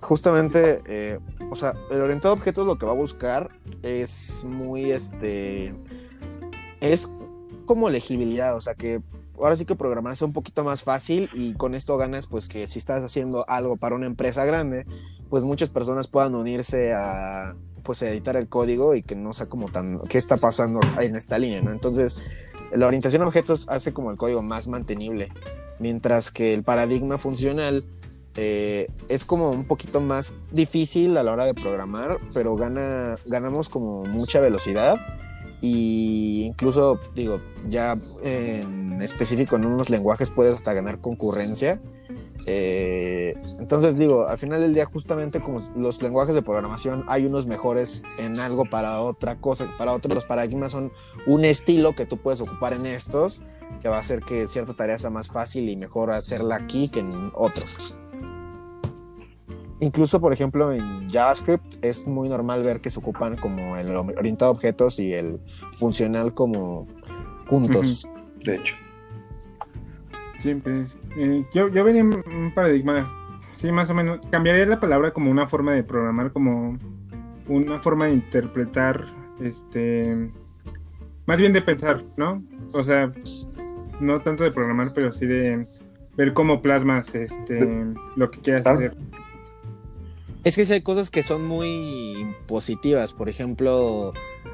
Justamente, eh, o sea, el orientado a objetos lo que va a buscar es muy, este, es como legibilidad, o sea, que ahora sí que programar es un poquito más fácil y con esto ganas pues que si estás haciendo algo para una empresa grande, pues muchas personas puedan unirse a pues editar el código y que no sea como tan qué está pasando en esta línea. Entonces, la orientación a objetos hace como el código más mantenible, mientras que el paradigma funcional eh, es como un poquito más difícil a la hora de programar, pero gana, ganamos como mucha velocidad y incluso digo ya en específico en unos lenguajes puedes hasta ganar concurrencia eh, entonces digo al final del día justamente como los lenguajes de programación hay unos mejores en algo para otra cosa para otros los paradigmas son un estilo que tú puedes ocupar en estos que va a hacer que cierta tarea sea más fácil y mejor hacerla aquí que en otros Incluso, por ejemplo, en JavaScript es muy normal ver que se ocupan como el orientado a objetos y el funcional como juntos. De hecho. Sí, pues, eh, yo, yo venía en un paradigma, sí, más o menos, cambiaría la palabra como una forma de programar, como una forma de interpretar, este, más bien de pensar, ¿no? O sea, no tanto de programar, pero sí de ver cómo plasmas este, lo que quieras hacer. Es que sí hay cosas que son muy positivas. Por ejemplo,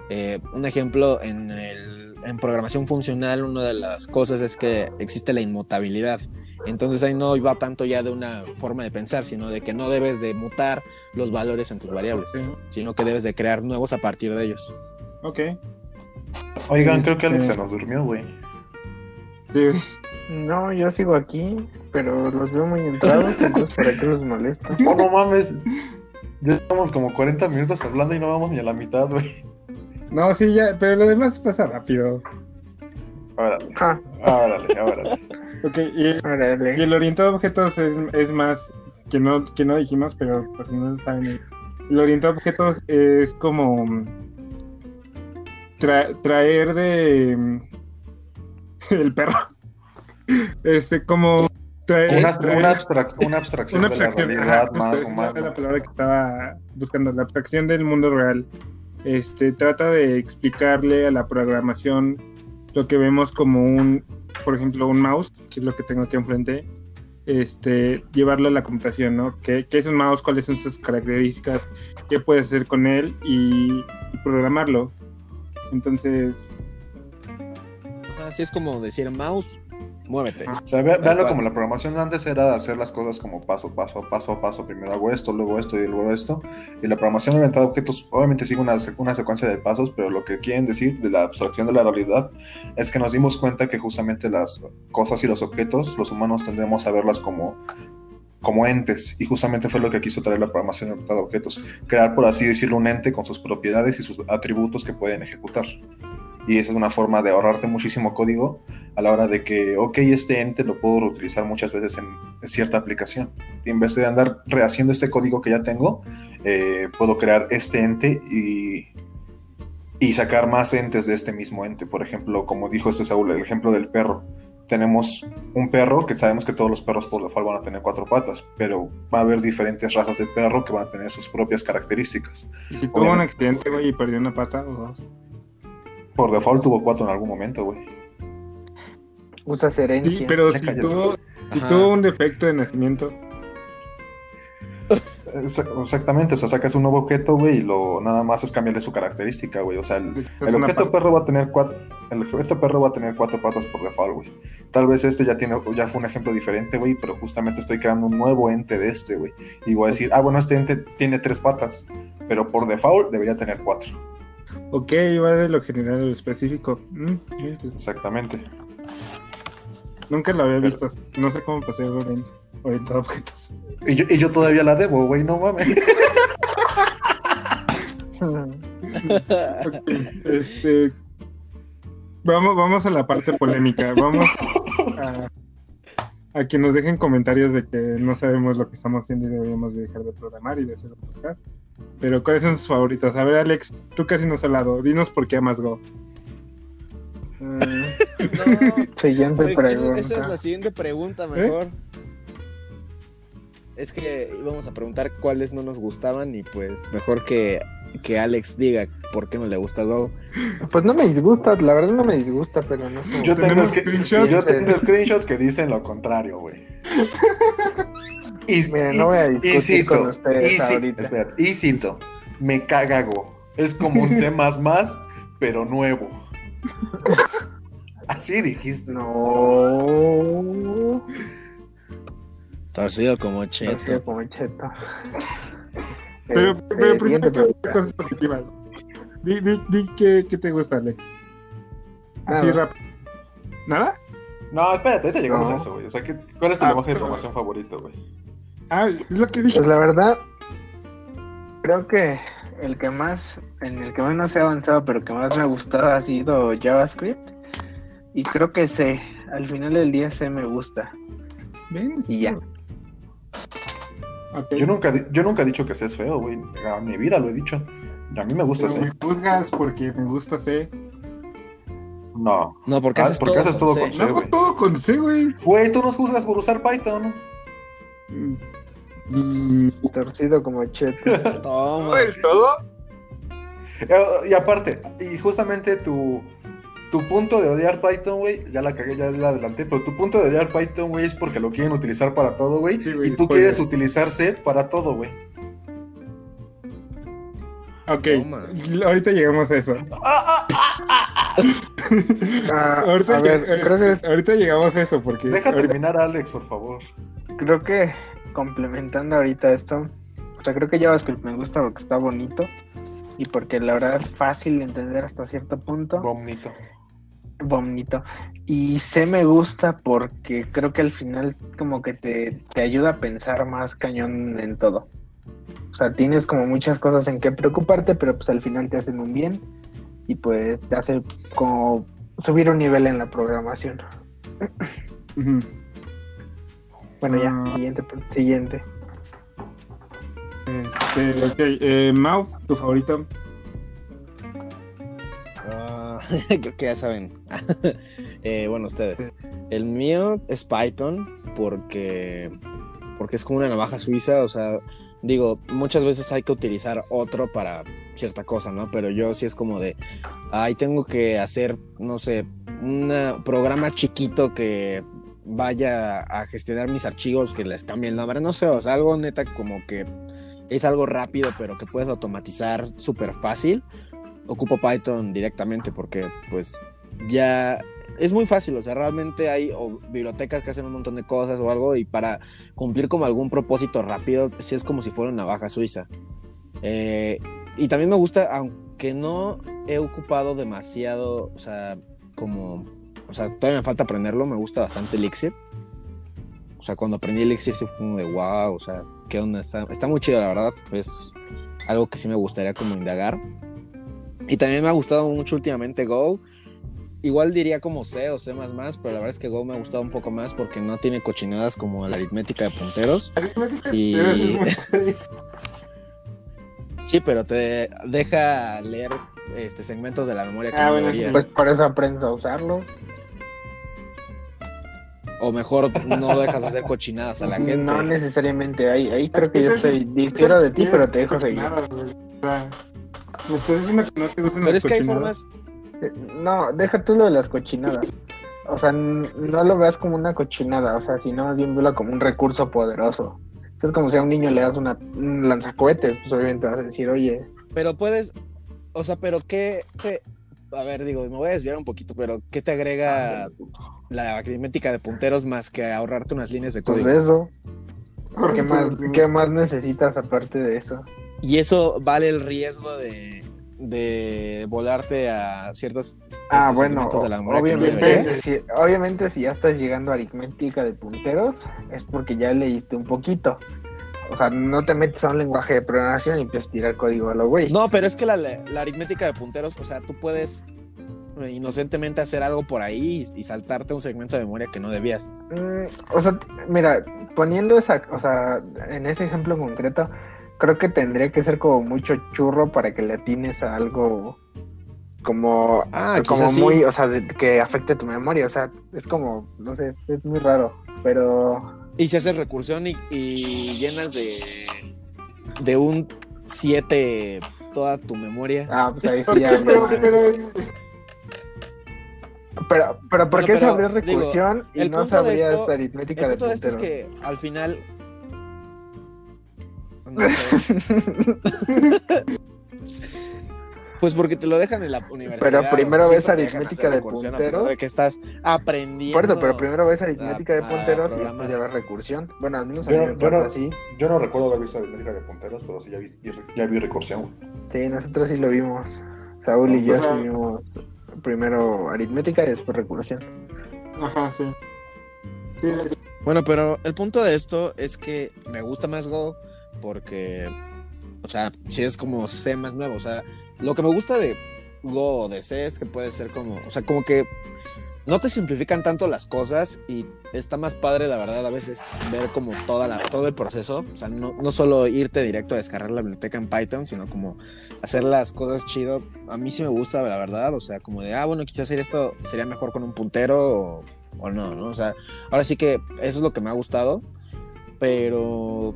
eh, un ejemplo en, el, en programación funcional, una de las cosas es que existe la inmutabilidad. Entonces ahí no va tanto ya de una forma de pensar, sino de que no debes de mutar los valores en tus variables, sino que debes de crear nuevos a partir de ellos. Ok. Oigan, creo que Alex se nos durmió, güey. Sí. No, yo sigo aquí, pero los veo muy entrados, entonces ¿para qué los molesto? No, no mames. Ya estamos como 40 minutos hablando y no vamos ni a la mitad, güey. No, sí, ya, pero lo demás pasa rápido. Órale, Ah, órale, órale. Ok, y, y órale. el orientado a objetos es, es más, que no, que no dijimos, pero por si no lo saben, el orientado a objetos es como tra- traer de el perro. Este, como Una, traer- una, abstrac- una abstracción una de la realidad ajá, más era la humana. palabra que estaba buscando, la abstracción del mundo real. Este trata de explicarle a la programación lo que vemos como un, por ejemplo, un mouse, que es lo que tengo aquí enfrente, este, llevarlo a la computación, ¿no? ¿Qué, qué es un mouse? ¿Cuáles son sus características? ¿Qué puedes hacer con él? Y, y programarlo. Entonces, Así es como decir mouse, muévete. O sea, ve- cual. como la programación antes era hacer las cosas como paso, paso, paso a paso. Primero hago esto, luego esto y luego esto. Y la programación orientada a objetos obviamente sigue una, una secuencia de pasos, pero lo que quieren decir de la abstracción de la realidad es que nos dimos cuenta que justamente las cosas y los objetos, los humanos tendremos a verlas como como entes, y justamente fue lo que quiso traer la programación orientada a objetos, crear, por así decirlo, un ente con sus propiedades y sus atributos que pueden ejecutar. Y esa es una forma de ahorrarte muchísimo código a la hora de que, ok, este ente lo puedo reutilizar muchas veces en, en cierta aplicación. Y en vez de andar rehaciendo este código que ya tengo, eh, puedo crear este ente y, y sacar más entes de este mismo ente. Por ejemplo, como dijo este Saúl, el ejemplo del perro. Tenemos un perro que sabemos que todos los perros por default van a tener cuatro patas, pero va a haber diferentes razas de perro que van a tener sus propias características. si tuvo un accidente, güey, y perdió una pata o dos. Por default tuvo cuatro en algún momento, güey. Usas herencia. Sí, pero si tuvo, si Ajá. tuvo un defecto de nacimiento, Exa- Exactamente, o sea, sacas un nuevo objeto, güey, y lo nada más es cambiarle su característica, güey. O sea, el, el objeto perro va a tener cuatro, el objeto perro va a tener cuatro patas por default, güey. Tal vez este ya tiene, ya fue un ejemplo diferente, güey, pero justamente estoy creando un nuevo ente de este, güey. Y voy a decir, ah, bueno, este ente tiene tres patas, pero por default debería tener cuatro. Ok, va de lo general a lo específico. Mm. Exactamente. Nunca lo había visto. No sé cómo pasé orient- orientado a objetos. Y yo, y yo todavía la debo, güey, no mames. Este, vamos, vamos a la parte polémica. Vamos a, a que nos dejen comentarios de que no sabemos lo que estamos haciendo y deberíamos de dejar de programar y de hacer un podcast. Pero ¿cuáles son sus favoritos? A ver, Alex, tú casi nos has hablado. Dinos por qué amas Go. No, Siguiente Oye, esa, esa es la pregunta. siguiente pregunta, mejor. Es que íbamos a preguntar cuáles no nos gustaban y pues mejor que que Alex diga por qué no le gusta Go. Pues no me disgusta, la verdad no me disgusta, pero no sé. Yo tengo, screenshots. yo tengo screenshots que dicen lo contrario, güey. Y, Mira, no voy a discutir cito, con ustedes y ahorita. espérate, y cito, me caga Go. Es como un C++, pero nuevo. Así dijiste. No. Torcido como cheto. sé, como cheto. Pero, Este, pero primero cosas positivas. Di, di, di qué, qué te gusta, Alex. Así Nada. rápido. ¿Nada? No, espérate, ahorita llegamos No. a eso, güey. O sea, ¿qué- ¿cuál es tu Ah, lenguaje de programación favorito, güey? Ah, es lo que dije. Pues la verdad, creo que el que más, en el que menos he avanzado, pero que más me ha gustado ha sido JavaScript. Y creo que C, al final del día C me gusta. Ven. Y ya. Yo nunca, yo nunca he dicho que seas feo, güey. A mi vida lo he dicho. A mí me gusta Pero C. me juzgas porque me gusta C. No. No, porque Ah, haces porque todo. haces todo C. con C. No hago todo con C, güey. Güey, tú nos juzgas por usar Python. Mm, Torcido como cheto. Toma. ¿No es todo? Eh, Y aparte, y justamente tu, tu punto de odiar Python, güey, ya la cagué, ya la adelanté, pero tu punto de odiar Python, güey, es porque lo quieren utilizar para todo, güey. Sí, y tú spoiler. quieres utilizar C para todo, güey. Ok, Toma. ahorita llegamos a eso. Ah, Ahorita, a ver, lleg- creo que, ahorita llegamos a eso porque Deja ahorita- terminar a Alex, por favor. creo que complementando ahorita esto, o sea, creo que JavaScript me gusta porque está bonito y porque la verdad es fácil de entender hasta cierto punto. Bonito. Bonito. Y C me gusta porque creo que al final como que te, te ayuda a pensar más cañón en todo. O sea, tienes como muchas cosas en que preocuparte, pero pues al final te hacen un bien y pues te hace como subir un nivel en la programación. Bueno, ya, Ah. siguiente, siguiente. Este, ok, eh, Mau, tu favorito. Creo que ya saben. Eh, bueno, ustedes. El mío es Python porque, porque es como una navaja suiza. O sea, digo, muchas veces hay que utilizar otro para cierta cosa, ¿no? Pero yo sí es como de, ay, tengo que hacer, no sé, un programa chiquito que vaya a gestionar mis archivos, que les cambie el nombre, no sé, o sea, algo neta como que es algo rápido, pero que puedes automatizar súper fácil ocupo Python directamente porque pues ya es muy fácil, o sea, realmente hay o bibliotecas que hacen un montón de cosas o algo y para cumplir como algún propósito rápido, sí es como si fuera una navaja suiza. Eh, y también me gusta, aunque no he ocupado demasiado, o sea, como, o sea, todavía me falta aprenderlo, me gusta bastante Elixir. O sea, cuando aprendí Elixir sí fue como de wow, o sea, qué onda, está, está muy chido, la verdad, es algo que sí me gustaría como indagar. Y también me ha gustado mucho últimamente Go. Igual diría como C o C++, pero la verdad es que Go me ha gustado un poco más porque no tiene cochinadas como la aritmética de punteros. Y- Sí, pero te deja leer este, segmentos de la memoria que Ah, no bueno, deberías. Pues por eso aprendes a usarlo. O mejor no dejas hacer cochinadas a la gente. No necesariamente, ahí, ahí creo que yo estoy, difiero de ti, pero te dejo seguir. Me estás diciendo que no te gustan Pero las es que hay formas... Eh, No, deja tú lo de las cochinadas. O sea, no lo veas como una cochinada, o sea, sino más bien velo como un recurso poderoso. O sea, es como si a un niño le das una, un lanzacohetes, pues obviamente vas a decir, oye, Pero puedes... O sea, pero ¿qué... qué- A ver, digo, me voy a desviar un poquito, pero ¿qué te agrega la aritmética de punteros más que ahorrarte unas líneas de pues código? eso. ¿Qué más, ¿Qué más necesitas aparte de eso? Y eso vale el riesgo de, de volarte a ciertos Ah, bueno, de la no obviamente, si, obviamente si ya estás llegando a aritmética de punteros, es porque ya leíste un poquito. O sea, no te metes a un lenguaje de programación y empiezas a tirar código a lo güey. No, pero es que la, la aritmética de punteros, o sea, tú puedes eh, inocentemente hacer algo por ahí y, y saltarte un segmento de memoria que no debías. Mm, o sea, mira, poniendo esa, o sea, en ese ejemplo concreto, creo que tendría que ser como mucho churro para que le atines a algo como, Ah, como sí. muy, o sea, de- que afecte tu memoria. O sea, es como, no sé, es muy raro, pero Y si haces recursión y, y llenas de, de un 7 toda tu memoria. Ah, pues ahí sí ya. pero, pero, Pero, pero ¿por Bueno, qué pero, sabría digo, recursión y el no punto de sabrías esto- aritmética El de punto de esto es que al final. No sé. Pues porque te lo dejan en la universidad. Pero primero ves aritmética de a punteros. de que estás aprendiendo. Por eso, pero primero ves aritmética de a- a punteros y después ya ves recursión. Bueno, al menos a Yo mí no- me yo no- así. Yo no recuerdo haber visto aritmética de punteros, pero sí ya vi, ya vi recursión. Sí, nosotros sí lo vimos. Saúl y yo sí vimos primero aritmética y después recursión. Ajá, sí. Sí, Bueno, pero el punto de esto es que me gusta más Go porque, o sea, si es como C más nuevo, o sea, lo que me gusta de Go o de C es que puede ser como, o sea, como que no te simplifican tanto las cosas y está más padre, la verdad, a veces ver como toda todo el proceso, o sea, no, no solo irte directo a descargar la biblioteca en Python, sino como hacer las cosas chido. A mí sí me gusta, la verdad, o sea, como de, ah, bueno, quizás hacer esto sería mejor con un puntero o, o no, ¿no? O sea, ahora sí que eso es lo que me ha gustado, pero...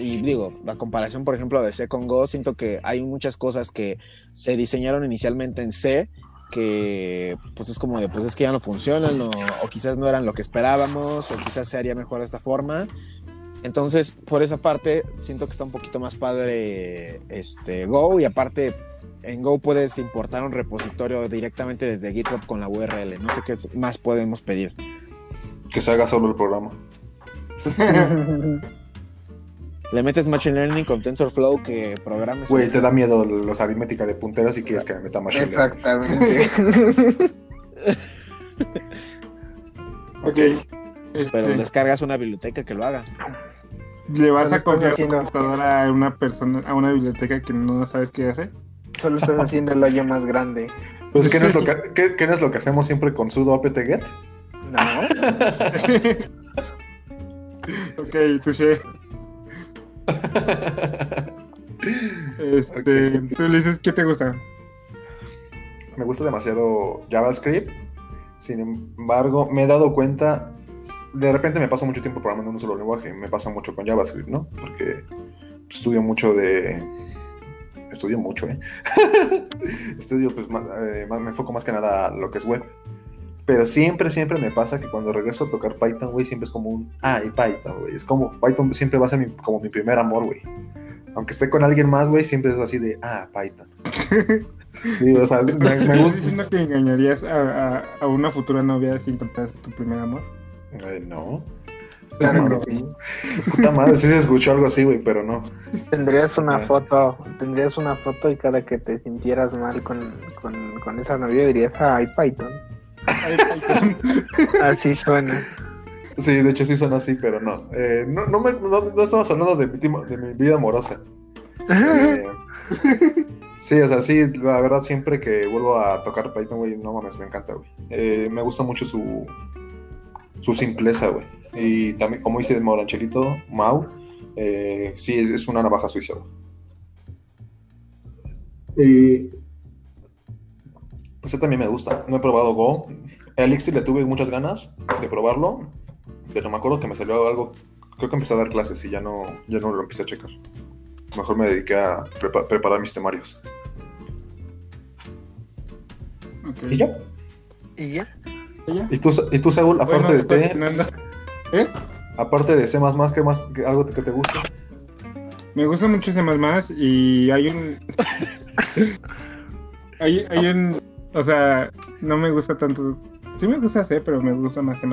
Y digo, la comparación, por ejemplo, de C con Go, siento que hay muchas cosas que se diseñaron inicialmente en C que pues es como de, pues es que ya no funcionan o, o quizás no eran lo que esperábamos o quizás se haría mejor de esta forma. Entonces, por esa parte, siento que está un poquito más padre este Go y aparte en Go puedes importar un repositorio directamente desde GitHub con la URL. No sé qué más podemos pedir. Que se haga solo el programa. Le metes Machine Learning con TensorFlow que programes. Güey, te da miedo los aritmética de punteros y quieres que me meta machine learning. Exactamente. Ok. Pero Este, descargas una biblioteca que lo haga. ¿Le vas a confiar tu computadora a una persona, a una biblioteca que no sabes qué hace? Solo estás haciendo el hoyo más grande. Pues, ¿qué no, es lo que, qué- qué no es lo que hacemos siempre con sudo apt-get? No. ok, touché. Este, tú le dices, ¿qué te gusta? me gusta demasiado JavaScript. Sin embargo, me he dado cuenta, de repente me paso mucho tiempo programando en un solo lenguaje. Me pasa mucho con JavaScript, ¿no? Porque estudio mucho de... Estudio mucho, ¿eh? estudio, pues, más- eh, más- me enfoco más que nada a lo que es web. Pero siempre, siempre me pasa que cuando regreso a tocar Python, güey, siempre es como un, ah, y Python, güey. Es como, Python siempre va a ser mi- como mi primer amor, güey. Aunque esté con alguien más, güey, siempre es así de, ah, Python. Sí, o sea, me, me ¿Estás gusta. diciendo que engañarías a, a- a una futura novia si encontraras tu primer amor? Eh, no. Claro que sí. Puta madre, sí se escuchó algo así, güey, pero no. Tendrías una Ah. foto, tendrías una foto y cada que te sintieras mal con, con, con esa novia dirías, ay, Python. Así suena. Sí, de hecho sí son así, pero no. Eh, no, no, me- no- no estamos hablando de, mi timo- de mi vida amorosa. Eh, sí, o sea, sí, la verdad siempre que vuelvo a tocar Python, güey, no mames, me encanta, güey. Eh, me gusta mucho su, su simpleza, güey. Y también, como dice Moranchelito, Mau, eh, sí, es una navaja suiza, güey. Y... Ese también me gusta. No he probado Go. Elixir le tuve muchas ganas de probarlo, pero me acuerdo que me salió algo. Creo que empecé a dar clases y ya no, ya no lo empecé a checar. Mejor me dediqué a prepa- preparar mis temarios. Y ya. Y ya. ¿Y ya? ¿Y tú, y tú Saúl, aparte Bueno, de C. ¿Eh? aparte de C, ¿qué más? qué- ¿Algo que te gusta? Me gusta mucho C++ y hay un... hay, hay un... O sea, no me gusta tanto... Sí me gusta C, pero me gusta más C++.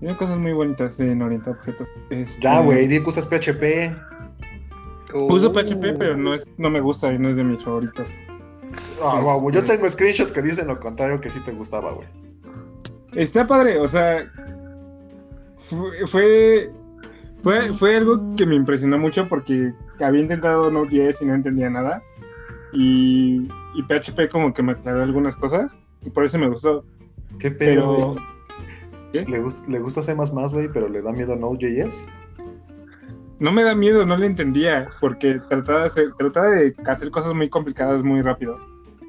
Tiene cosas muy bonitas en orientado a objetos. Este, Ya, güey, di que usas PHP. Uso PHP, pero no, es, no me gusta y no es de mis favoritos. Ah, guau, yo tengo screenshots que dicen lo contrario, que sí te gustaba, güey. Está padre, o sea, fue, fue, fue, fue algo que me impresionó mucho porque había intentado Node.js y no entendía nada. Y, y PHP como que me aclaró algunas cosas y por eso me gustó. ¿Qué pedo, Pero? ¿Qué? Le, gust- le gusta C++, güey, pero le da miedo a Node.js. no me da miedo, no le entendía porque trataba de hacer, trataba de hacer cosas muy complicadas muy rápido.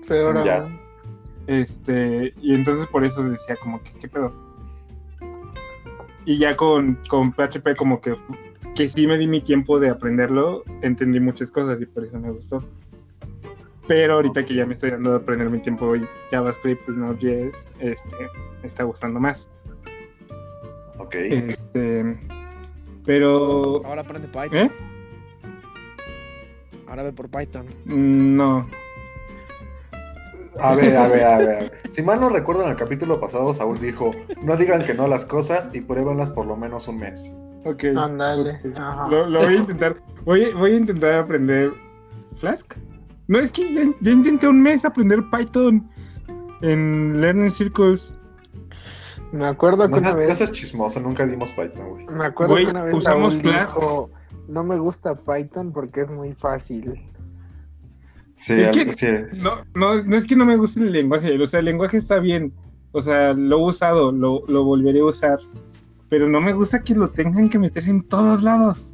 Pero Ya. Este, y entonces por eso decía como que, ¿qué pedo? Y ya con, con PHP como que, que que sí me di mi tiempo de aprenderlo, entendí muchas cosas y por eso me gustó. Pero ahorita que ya me estoy dando a aprender mi tiempo JavaScript, Node.js, este, me está gustando más. Ok. Este, pero, Ahora aprende Python. ¿eh? Ahora ve por Python. No, A ver, a ver, a ver. Si mal no recuerdo, en el capítulo pasado, Saúl dijo: No digan que no a las cosas y pruébenlas por lo menos un mes. ok. Ándale. Ajá. Lo, lo voy a intentar. Voy, voy a intentar aprender Flask. No, es que ya, ya intenté un mes aprender Python en Learning Circles. Me acuerdo que No una vez. seas chismoso, nunca dimos Python, güey. Me acuerdo Güey, que una vez usamos dijo, no me gusta Python porque es muy fácil. Sí, Es que- sí. No, no, no es que no me guste el lenguaje. O sea, el lenguaje está bien. O sea, lo he usado, lo, lo volveré a usar. Pero no me gusta que lo tengan que meter en todos lados.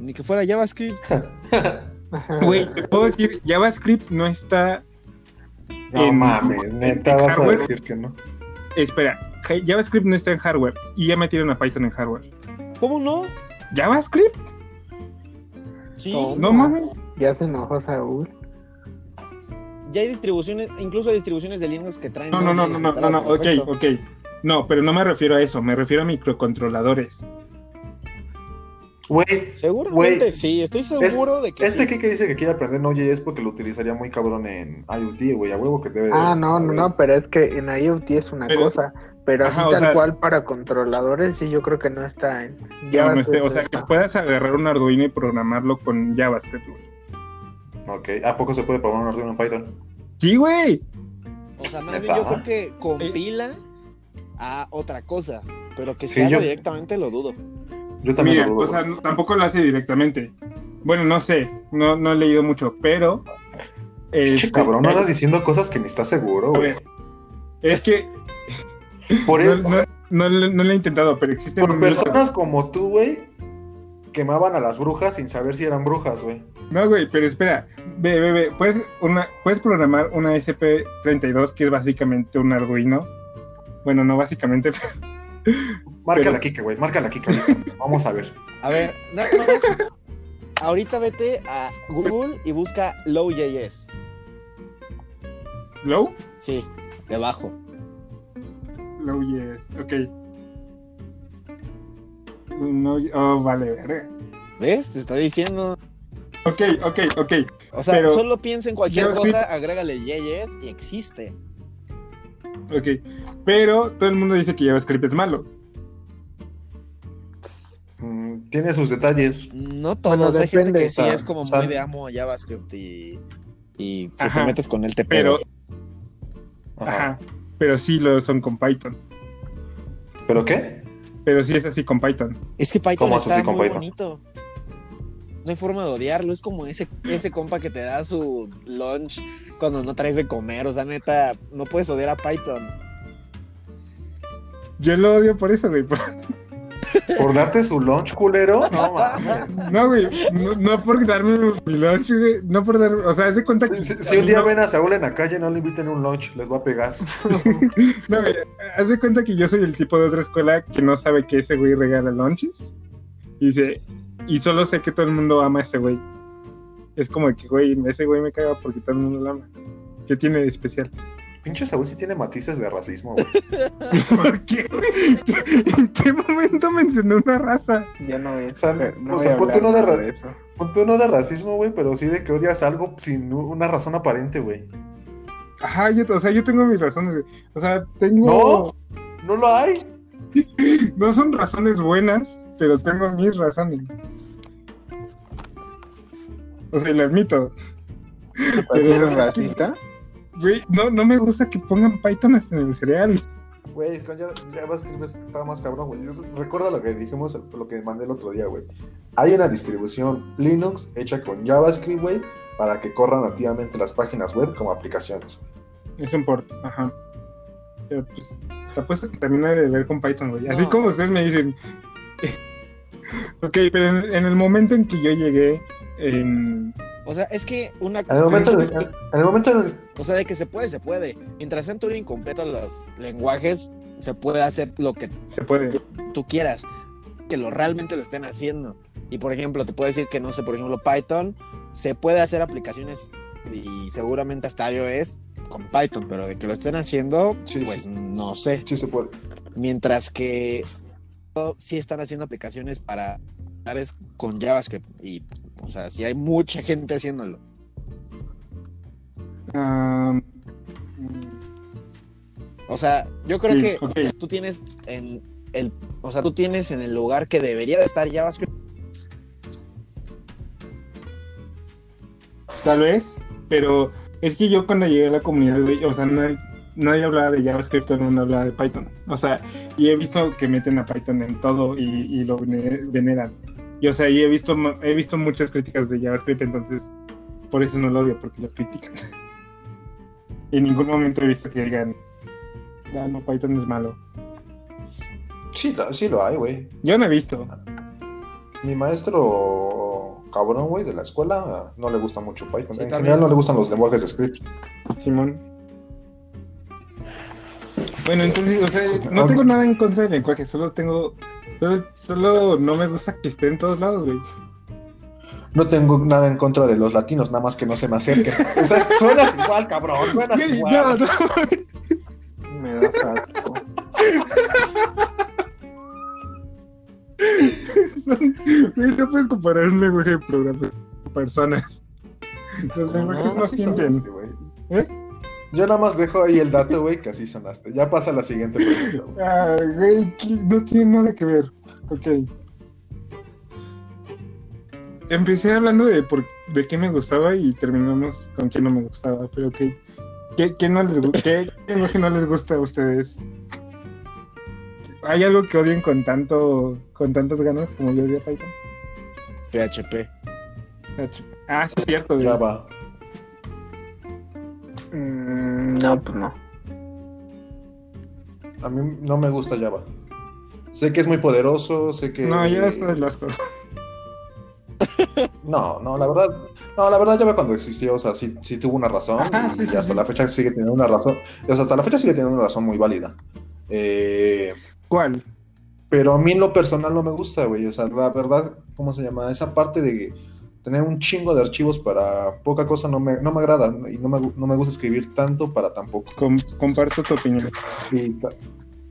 Ni que fuera JavaScript. Güey, te puedo decir, JavaScript no está. No en- mames, neta, en vas a decir que no. Espera, Ja- JavaScript no está en hardware. Y ya metieron a Python en hardware. ¿Cómo no? ¿JavaScript? Sí. No mames. Ya se enojó Saúl. Ya hay distribuciones, incluso hay distribuciones de Linux que traen. No, no, no, no, no, no, no, ok, ok. No, pero no me refiero a eso, me refiero a microcontroladores. Güey, Seguramente Güey, sí, estoy seguro de que este sí. que, dice que quiere aprender Node.js porque lo utilizaría muy cabrón en IoT, güey, a huevo que debe. Ah, no, no, no, pero es que en IoT es una Pero- cosa. Pero Ajá, así tal sea- cual para controladores, sí, yo creo que no está en. No, no JavaScript esté- o sea, que puedas agarrar un Arduino y programarlo con JavaScript, güey. Ok, ¿a poco se puede programar un Arduino en Python? Sí, güey. O sea, más bien yo creo que compila a otra cosa, pero que Sí, se haga yo- directamente lo dudo. Yo también Mira, lo o sea, no- tampoco lo hace directamente. Bueno, no sé, no, no he leído mucho, pero. Che, este, cabrón, no andas diciendo cosas que ni estás seguro, güey. ver, es que Por, no, el- no, no, lo- he intentado, pero existen por personas como tú, güey, quemaban a las brujas sin saber si eran brujas, güey. No, güey, pero espera. Ve, ve, ve. Puedes, una, puedes programar una SP32 que es básicamente un Arduino. Bueno, no básicamente. Márcala, Pero- Kika, güey, márcala, Kika. ahorita. Vamos a ver. A ver, más. Ahorita vete a Google y busca Low.js. Low. Sí, debajo. Low yes. Ok. No, oh, vale, verga. ¿Ves? Te estoy diciendo. Ok, ok, ok. O sea, Pero- solo piensa en cualquier cosa, agrégale JS y existe. Ok. Pero todo el mundo dice que JavaScript es malo. Tiene sus detalles. No todos, Bueno, hay gente que sí es como muy de amo a JavaScript y, y si Ajá, te metes con él te Pero, pega. Ajá. ajá. Pero sí lo son con Python. ¿Pero qué? Pero sí es así con Python. Es que Python ¿Cómo haces está muy Python? bonito. No hay forma de odiarlo, es como ese, ese compa que te da su lunch cuando no traes de comer, o sea, neta, no puedes odiar a Python. Yo lo odio por eso, güey. ¿Por darte su lunch, culero? No, mames. No, güey. No, no por darme mi lunch, güey. No por dar. O sea, haz de cuenta que. Si, si- si un día no- ven a Saúl en la calle, no le inviten un lunch, les va a pegar. No, güey, haz de cuenta que yo soy el tipo de otra escuela que no sabe que ese güey regala lunches. Y dice, y solo sé que todo el mundo ama a ese güey. Es como que, güey, ese güey me caga porque todo el mundo lo ama. ¿Qué tiene de especial? Pinche Saúl sí tiene matices de racismo, güey. ¿Por qué, güey? ¿En qué momento mencionó una raza? Yo no a, O sea, no o sea, ponte hablar uno de ra- de eso. Ponte uno de racismo, güey, pero sí de que odias algo sin una razón aparente, güey. Ajá, yo, o sea, yo tengo mis razones. güey. O sea, tengo. No lo hay. No son razones buenas, pero tengo mis razones. O sea, lo admito. ¿Pero eres racista? Güey, no, no me gusta que pongan Python hasta en el cereal. Güey, es que ya JavaScript está más cabrón, güey. Recuerda lo que dijimos, lo que mandé el otro día, güey. Hay una distribución Linux hecha con JavaScript, güey, para que corran nativamente las páginas web como aplicaciones. Es un port, ajá. Pero pues, te apuesto que también hay de ver con Python, güey. Así No. como ustedes me dicen. ok, pero en, en el momento en que yo llegué en. O sea, es que una... En el momento, en el, en el momento O sea, de que se puede, se puede. Mientras sean Turing completo los lenguajes, se puede hacer lo que Se puede. tú quieras. que lo realmente lo estén haciendo. Y por ejemplo, te puedo decir que no sé, por ejemplo, Python se puede hacer aplicaciones y seguramente hasta iOS con Python, pero de que lo estén haciendo, Sí, pues sí. no sé. Sí se puede. Mientras que sí están haciendo aplicaciones para con JavaScript y o sea, sí hay mucha gente haciéndolo. O sea, yo creo Sí, que tú tienes en el, o sea, tú tienes en el lugar que debería de estar JavaScript. Tal vez, pero es que yo cuando llegué a la comunidad, o sea, nadie, nadie hablaba de JavaScript, todo el mundo hablaba de Python. O sea, y he visto que meten a Python en todo y, y lo vene- veneran. Y o sea, y he visto, he visto muchas críticas de JavaScript, entonces por eso no lo odio, porque lo critican. en ningún momento he visto que digan, ah, no, Python es malo. Sí, lo- sí lo hay, güey. Yo no he visto. Mi maestro cabrón, güey, de la escuela, no le gusta mucho Python. Sí, en también. general no le gustan los lenguajes de script. Simón. Bueno, entonces, o sea, no tengo nada en contra del lenguaje, solo tengo. Solo, solo no me gusta que esté en todos lados, güey. No tengo nada en contra de los latinos, nada más que no se me acerquen. O sea, suenas igual, cabrón, suenas Güey, igual. no, no. Me das asco. Son- güey, no puedes comparar un lenguaje de programa con personas. Los lenguajes no, así sienten. güey. ¿Eh? Yo nada más dejo ahí el dato, güey, que así sonaste. Ya pasa a la siguiente pregunta. güey. Ah, güey, que no tiene nada que ver. Ok. Empecé hablando de por, de qué me gustaba y terminamos con qué no me gustaba, pero ok. ¿Qué, qué no les gusta? ¿Qué lenguaje no les gusta a ustedes? ¿Hay algo que odien con tanto con tantas ganas como yo odio a Python? PHP. Ah, sí, es cierto. güey. Mm, no, pues no. A mí no me gusta Java. Sé que es muy poderoso, sé que. No, ya está del asco. No, no, la verdad. No, la verdad Java cuando existió, o sea, sí, sí tuvo una razón. Ajá, y sí, hasta sí. la fecha sigue teniendo una razón. O sea, hasta la fecha sigue teniendo una razón muy válida. Eh, ¿Cuál? Pero a mí en lo personal no me gusta, güey. O sea, la verdad, ¿cómo se llama? Esa parte de tener un chingo de archivos para poca cosa no me, no me agrada. Y no me, no me gusta escribir tanto para tan poco. Com- comparto tu opinión. Y, ta-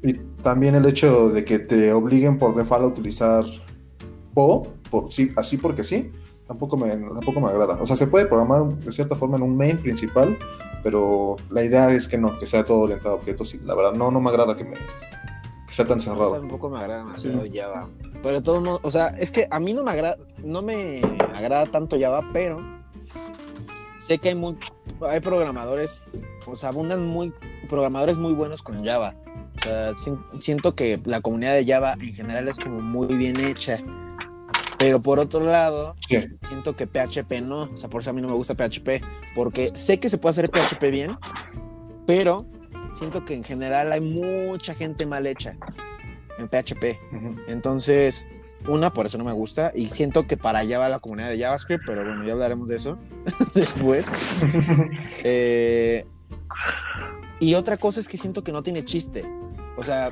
y también el hecho de que te obliguen por default a utilizar PO, por, sí, así porque sí, tampoco me, tampoco me agrada. O sea, se puede programar de cierta forma en un main principal, pero la idea es que no, que sea todo orientado a objetos. Y la verdad, no, no me agrada que, me, sea tan cerrado. Tampoco me agrada demasiado Sí. Java. Pero todo no, o sea, es que a mí no me agrada, no me agrada tanto Java, pero sé que hay muy, hay programadores, o sea, abundan muy programadores muy buenos con Java. O sea, sien- siento que la comunidad de Java en general es como muy bien hecha. Pero por otro lado, Sí. siento que PHP no. O sea, por eso a mí no me gusta PHP. Porque sé que se puede hacer PHP bien, pero siento que en general hay mucha gente mal hecha en PHP. Entonces, una, por eso no me gusta. Y siento que para allá va la comunidad de JavaScript, pero bueno, ya hablaremos de eso después. Eh, y otra cosa es que siento que no tiene chiste. O sea,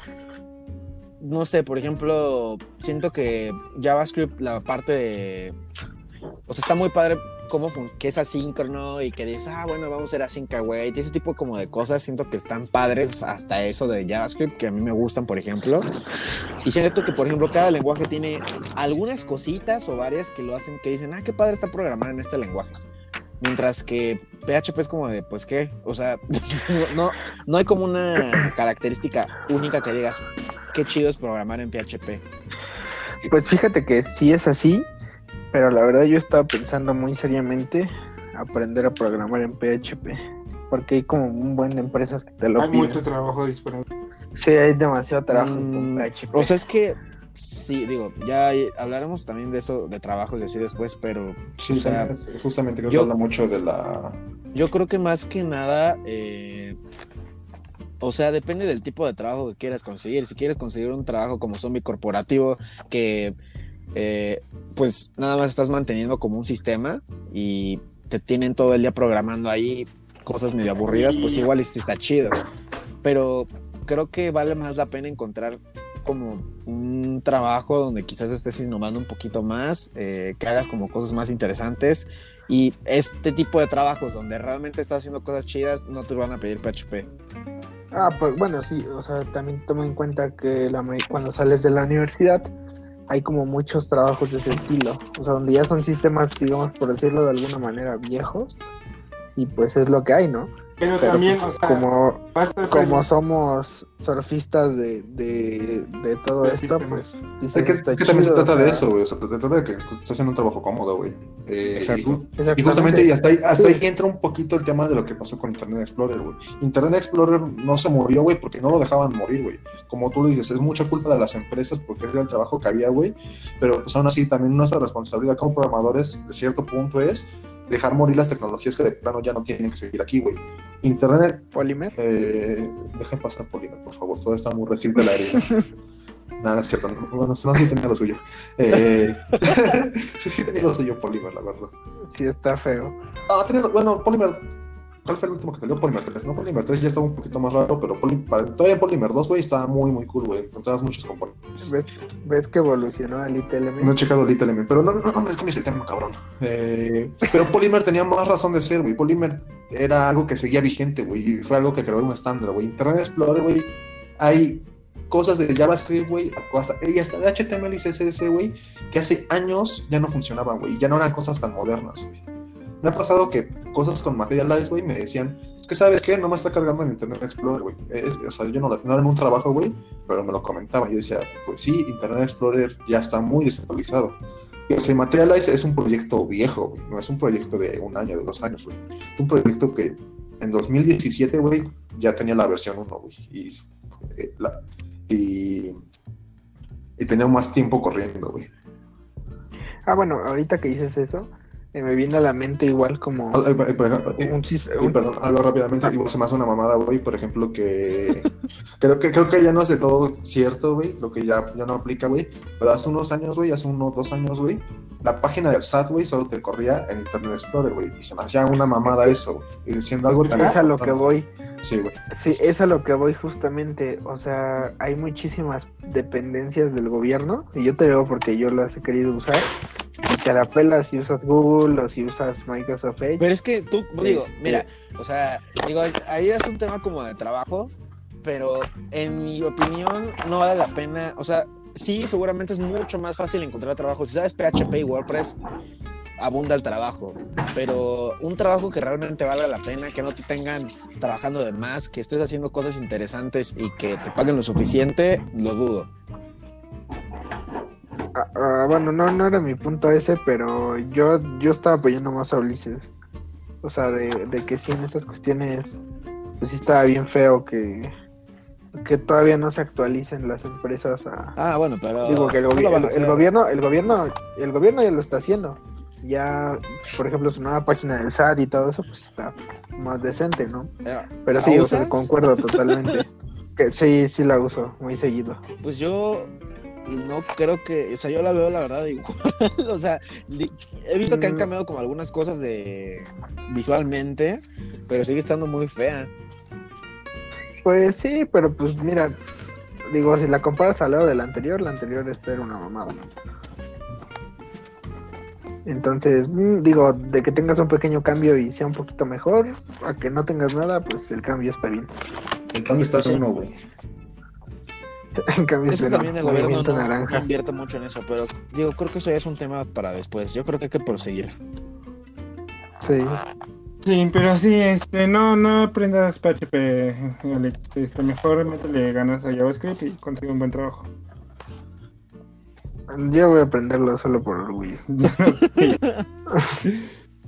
no sé, por ejemplo, siento que JavaScript, la parte de. O sea, está muy padre cómo que es asíncrono y que dices, ah, bueno, vamos a ser async await. Ese tipo como de cosas siento que están padres hasta eso de JavaScript, que a mí me gustan, por ejemplo. Y siento que, por ejemplo, cada lenguaje tiene algunas cositas o varias que lo hacen, que dicen, ah, qué padre está programar en este lenguaje. Mientras que PHP es como de, pues qué, o sea, no, no hay como una característica única que digas, qué chido es programar en PHP. Pues fíjate que sí es así, pero la verdad yo estaba pensando muy seriamente aprender a programar en PHP. Porque hay como un buen de empresas que te lo Hay piden. mucho trabajo disponible. Sí, hay demasiado trabajo Mm, con PHP. O sea, es que, sí, digo, ya hablaremos también de eso, de trabajos y así después, pero Sí, O sea, justamente creo yo- que habla mucho de la. Yo creo que más que nada, eh, o sea, depende del tipo de trabajo que quieras conseguir. Si quieres conseguir un trabajo como zombie corporativo, que eh, pues nada más estás manteniendo como un sistema y te tienen todo el día programando ahí cosas medio aburridas, pues igual está chido. Pero creo que vale más la pena encontrar como un trabajo donde quizás estés innovando un poquito más, eh, que hagas como cosas más interesantes y este tipo de trabajos donde realmente estás haciendo cosas chidas no te van a pedir PHP. Ah, pues bueno, sí, o sea, también toma en cuenta que cuando sales de la universidad hay como muchos trabajos de ese estilo, o sea, donde ya son sistemas, digamos, por decirlo de alguna manera, viejos, y pues es lo que hay, ¿no? Pero, Pero también, pues, o sea, como, como somos surfistas de, de, de todo esto, sistema. pues dices, Es que, está es que también se chido, trata o de sea, eso, güey. O sea, se trata de que estás haciendo un trabajo cómodo, güey. Eh, Exacto. y Y justamente y hasta ahí, hasta Sí. ahí entra un poquito el tema de lo que pasó con Internet Explorer, güey. Internet Explorer no se murió, güey, porque no lo dejaban morir, güey. Como tú lo dices, es mucha culpa de las empresas porque era el trabajo que había, güey. Pero pues aún así, también nuestra responsabilidad como programadores, de cierto punto, es dejar morir las tecnologías que de plano ya no tienen que seguir aquí, güey. Internet, Polymer. eh, deja pasar Polina, por favor, todo está muy reciente la herida. Nada, es cierto, no, bueno, no, sí tenía lo suyo. Eh, sí, sí tenía lo suyo Polymer, la verdad. Sí está feo. Ah, tenía, bueno, Polymer. ¿Cuál fue el último que salió? Polymer 3. No, Polymer 3 ya estaba un poquito más raro, pero Poly- todavía Polymer 2, güey, estaba muy, muy cool, güey. Encontrabas muchos componentes. ¿Ves, ves que evolucionó el ITLM? No he checado Little Element, pero no, no, no, es que me el tema, cabrón. Eh, pero Polymer tenía más razón de ser, güey. Polymer era algo que seguía vigente, güey, y fue algo que creó un estándar, güey. Internet Explorer, güey, hay cosas de JavaScript, güey, hasta, y hasta de HTML y CSS, güey, que hace años ya no funcionaban, güey, ya no eran cosas tan modernas, güey. Me ha pasado que cosas con Materialize, güey, me decían, es que sabes qué, no me está cargando en Internet Explorer, güey. Eh, o sea, yo no, no era un trabajo, güey, pero me lo comentaban. Yo decía, pues sí, Internet Explorer ya está muy desactualizado. O sea, Materialize es un proyecto viejo, güey, no es un proyecto de un año, de dos años, güey. Es un proyecto que en 2017, güey, ya tenía la versión 1, güey. Y, eh, y, y tenía más tiempo corriendo, güey. Ah, bueno, ahorita que dices eso, me viene a la mente igual como Ah, eh, eh, eh, un, Y un- perdón, algo rápidamente, igual se me hace una mamada, güey, por ejemplo, que creo que creo que ya no es de todo cierto, güey, lo que ya, ya no aplica, güey, pero hace unos años, güey, hace unos dos años, güey, la página del SAT, güey, solo te corría en Internet Explorer, güey, y se me hacía una mamada eso, güey, y diciendo algo tan es a lo que voy. Sí, güey. Sí, es a lo que voy justamente. O sea, hay muchísimas dependencias del gobierno, y yo te digo porque yo las he querido usar. Y te la pelas si usas Google o si usas Microsoft Edge. Pero es que tú, digo, Este- mira, o sea, digo, ahí es un tema como de trabajo, pero en mi opinión no vale la pena, o sea, sí, seguramente es mucho más fácil encontrar trabajo. Si sabes PHP y WordPress, abunda el trabajo, pero un trabajo que realmente valga la pena, que no te tengan trabajando de más, que estés haciendo cosas interesantes y que te paguen lo suficiente, lo dudo. Ah, bueno, no, no era mi punto ese, pero yo, yo estaba apoyando más a Ulises. O sea, de, de que sí, en esas cuestiones, pues sí estaba bien feo que, que todavía no se actualicen las empresas a... Ah, bueno, pero Digo que el, gobi- el- gobierno, el gobierno, el gobierno ya lo está haciendo. Ya, por ejemplo, su nueva página del SAT y todo eso, pues está más decente, ¿no? Pero ¿la sí, o sea, concuerdo totalmente. que sí, sí la uso muy seguido. Pues yo no creo que, o sea, yo la veo la verdad igual. o sea, he visto que han Mm. cambiado como algunas cosas de visualmente, pero sigue estando muy fea. Pues sí, pero pues mira, digo, si la comparas a lo de la anterior, la anterior esta era una mamada, ¿no? Entonces, mm, digo, de que tengas un pequeño cambio y sea un poquito mejor, a que no tengas nada, pues el cambio está bien. El cambio está Sí. en uno, güey. Cambio Eso también el gobierno no, no naranja. invierte mucho en eso, pero digo, creo que eso ya es un tema para después. Yo creo que hay que proseguir. Sí. Sí, pero sí, este, no, no aprendas PHP, Alex. Este, mejor métele ganas a JavaScript y consigue un buen trabajo. Yo voy a aprenderlo solo por orgullo.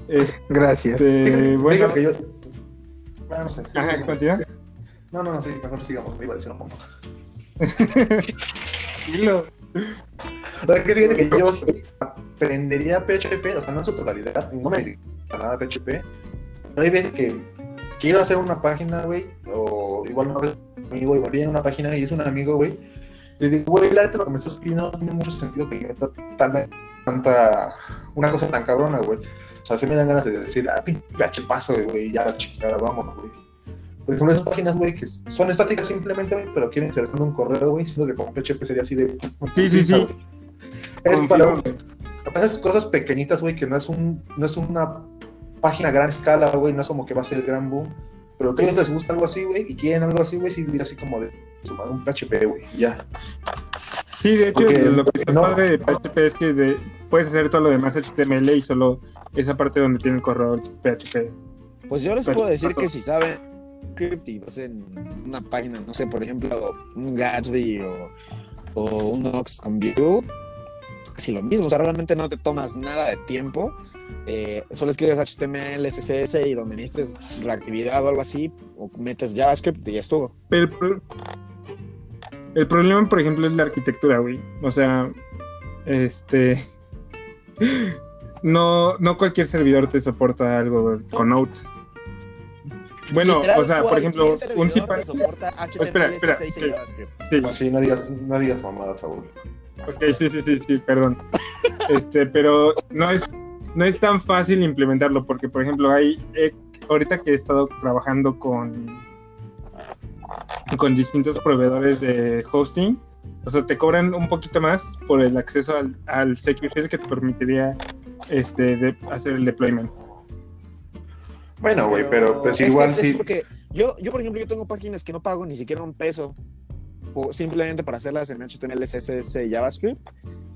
Este, Gracias. bueno, que yo... Ah, no sé. ajá, continúa. No, no, no, sí, mejor sigamos. Me iba a decir Dilo. ¿Sabes qué? Fíjate que yo aprendería PHP, o sea, no en su totalidad, no me dedico a nada PHP. Hay veces que quiero hacer una página, güey, o igual una vez un amigo, igual viene una página y es un amigo, güey. Le digo, güey, la lo que me estás pidiendo no tiene mucho sentido que meta tanta, tanta, una cosa tan cabrona, güey. O sea, se me dan ganas de decir, ah, pinche paso, güey, ya la chingada, vámonos, güey. Por ejemplo, esas páginas, güey, que son estáticas simplemente, güey, pero quieren insertar un correo, güey, siendo que con PHP sería así de. Sí, sí, sí. Es para esas cosas pequeñitas, güey, que no es un, no es una página a gran escala, güey, no es como que va a ser el gran boom. Pero que a ellos les gusta algo así, güey, y quieren algo así, güey, sí, diría así como de un PHP, güey, ya. Sí, de hecho, Porque lo que está no- padre de PHP es que de- puedes hacer todo lo demás HTML y solo esa parte donde tiene el correo PHP. Pues yo les puedo decir que si saben y hacen una página, no sé, por ejemplo, un Gatsby o, un Ox con Vue, si lo mismo, o sea, realmente no te tomas nada de tiempo, eh, solo escribes HTML, CSS y donde necesites reactividad o algo así, o metes JavaScript y ya estuvo. Pero el problema, por ejemplo, es la arquitectura, güey. O sea, este. No, no cualquier servidor te soporta algo con Node. Bueno, Literal, o sea, por ejemplo, un cipar. soporta HTML, Espera, espera. Sí, Sí, no digas, no digas mamadas, Saúl. ok, sí, sí, sí, sí, perdón. Este, pero no es, no es tan fácil implementarlo, porque, por ejemplo, hay. eh, ahorita que he estado trabajando con. con distintos proveedores de hosting. O sea, te cobran un poquito más por el acceso al, al Secure Shell que te permitiría este, de- hacer el deployment. Bueno, güey, pero pues es igual que- es sí. porque yo, yo, por ejemplo, yo tengo páginas que no pago ni siquiera un peso. simplemente para hacerlas en HTML, CSS y JavaScript,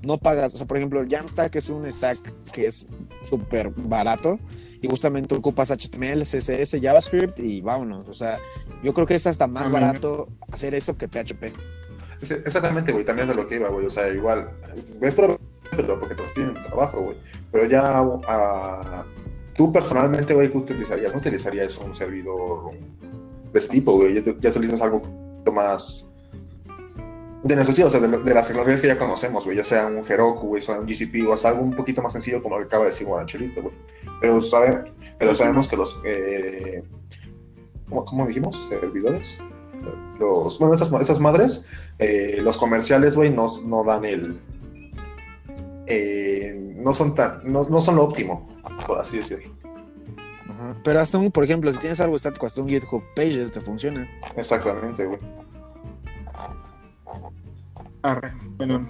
no pagas. O sea, por ejemplo, el Jamstack es un stack que es súper barato y justamente ocupas HTML, CSS, JavaScript y vámonos. O sea, yo creo que es hasta más barato hacer eso que PHP. Es- Exactamente, güey, también es de lo que iba, güey. O sea, igual, es pero porque te piden trabajo, güey. Pero ya ah, tú personalmente, güey, ¿qué utilizarías? No utilizarías un servidor de este tipo, güey. Ya, utilizas algo más de necesidad, o sea, de, de las tecnologías que ya conocemos, güey. Ya sea un Heroku, güey, sea un GCP, o hasta algo un poquito más sencillo como lo que acaba de decir Guaranchelito, güey. Pero, sabe, pero sabemos que los... Eh, ¿cómo, cómo dijimos? ¿Servidores? Los, bueno, estas, estas madres, eh, los comerciales, güey, no, no dan el... eh, no son tan... No, no son lo óptimo, por así decirlo. Ajá. Pero hasta un, por ejemplo, si tienes algo estático, hasta un GitHub Pages te funciona. Exactamente, güey. Arre, bueno.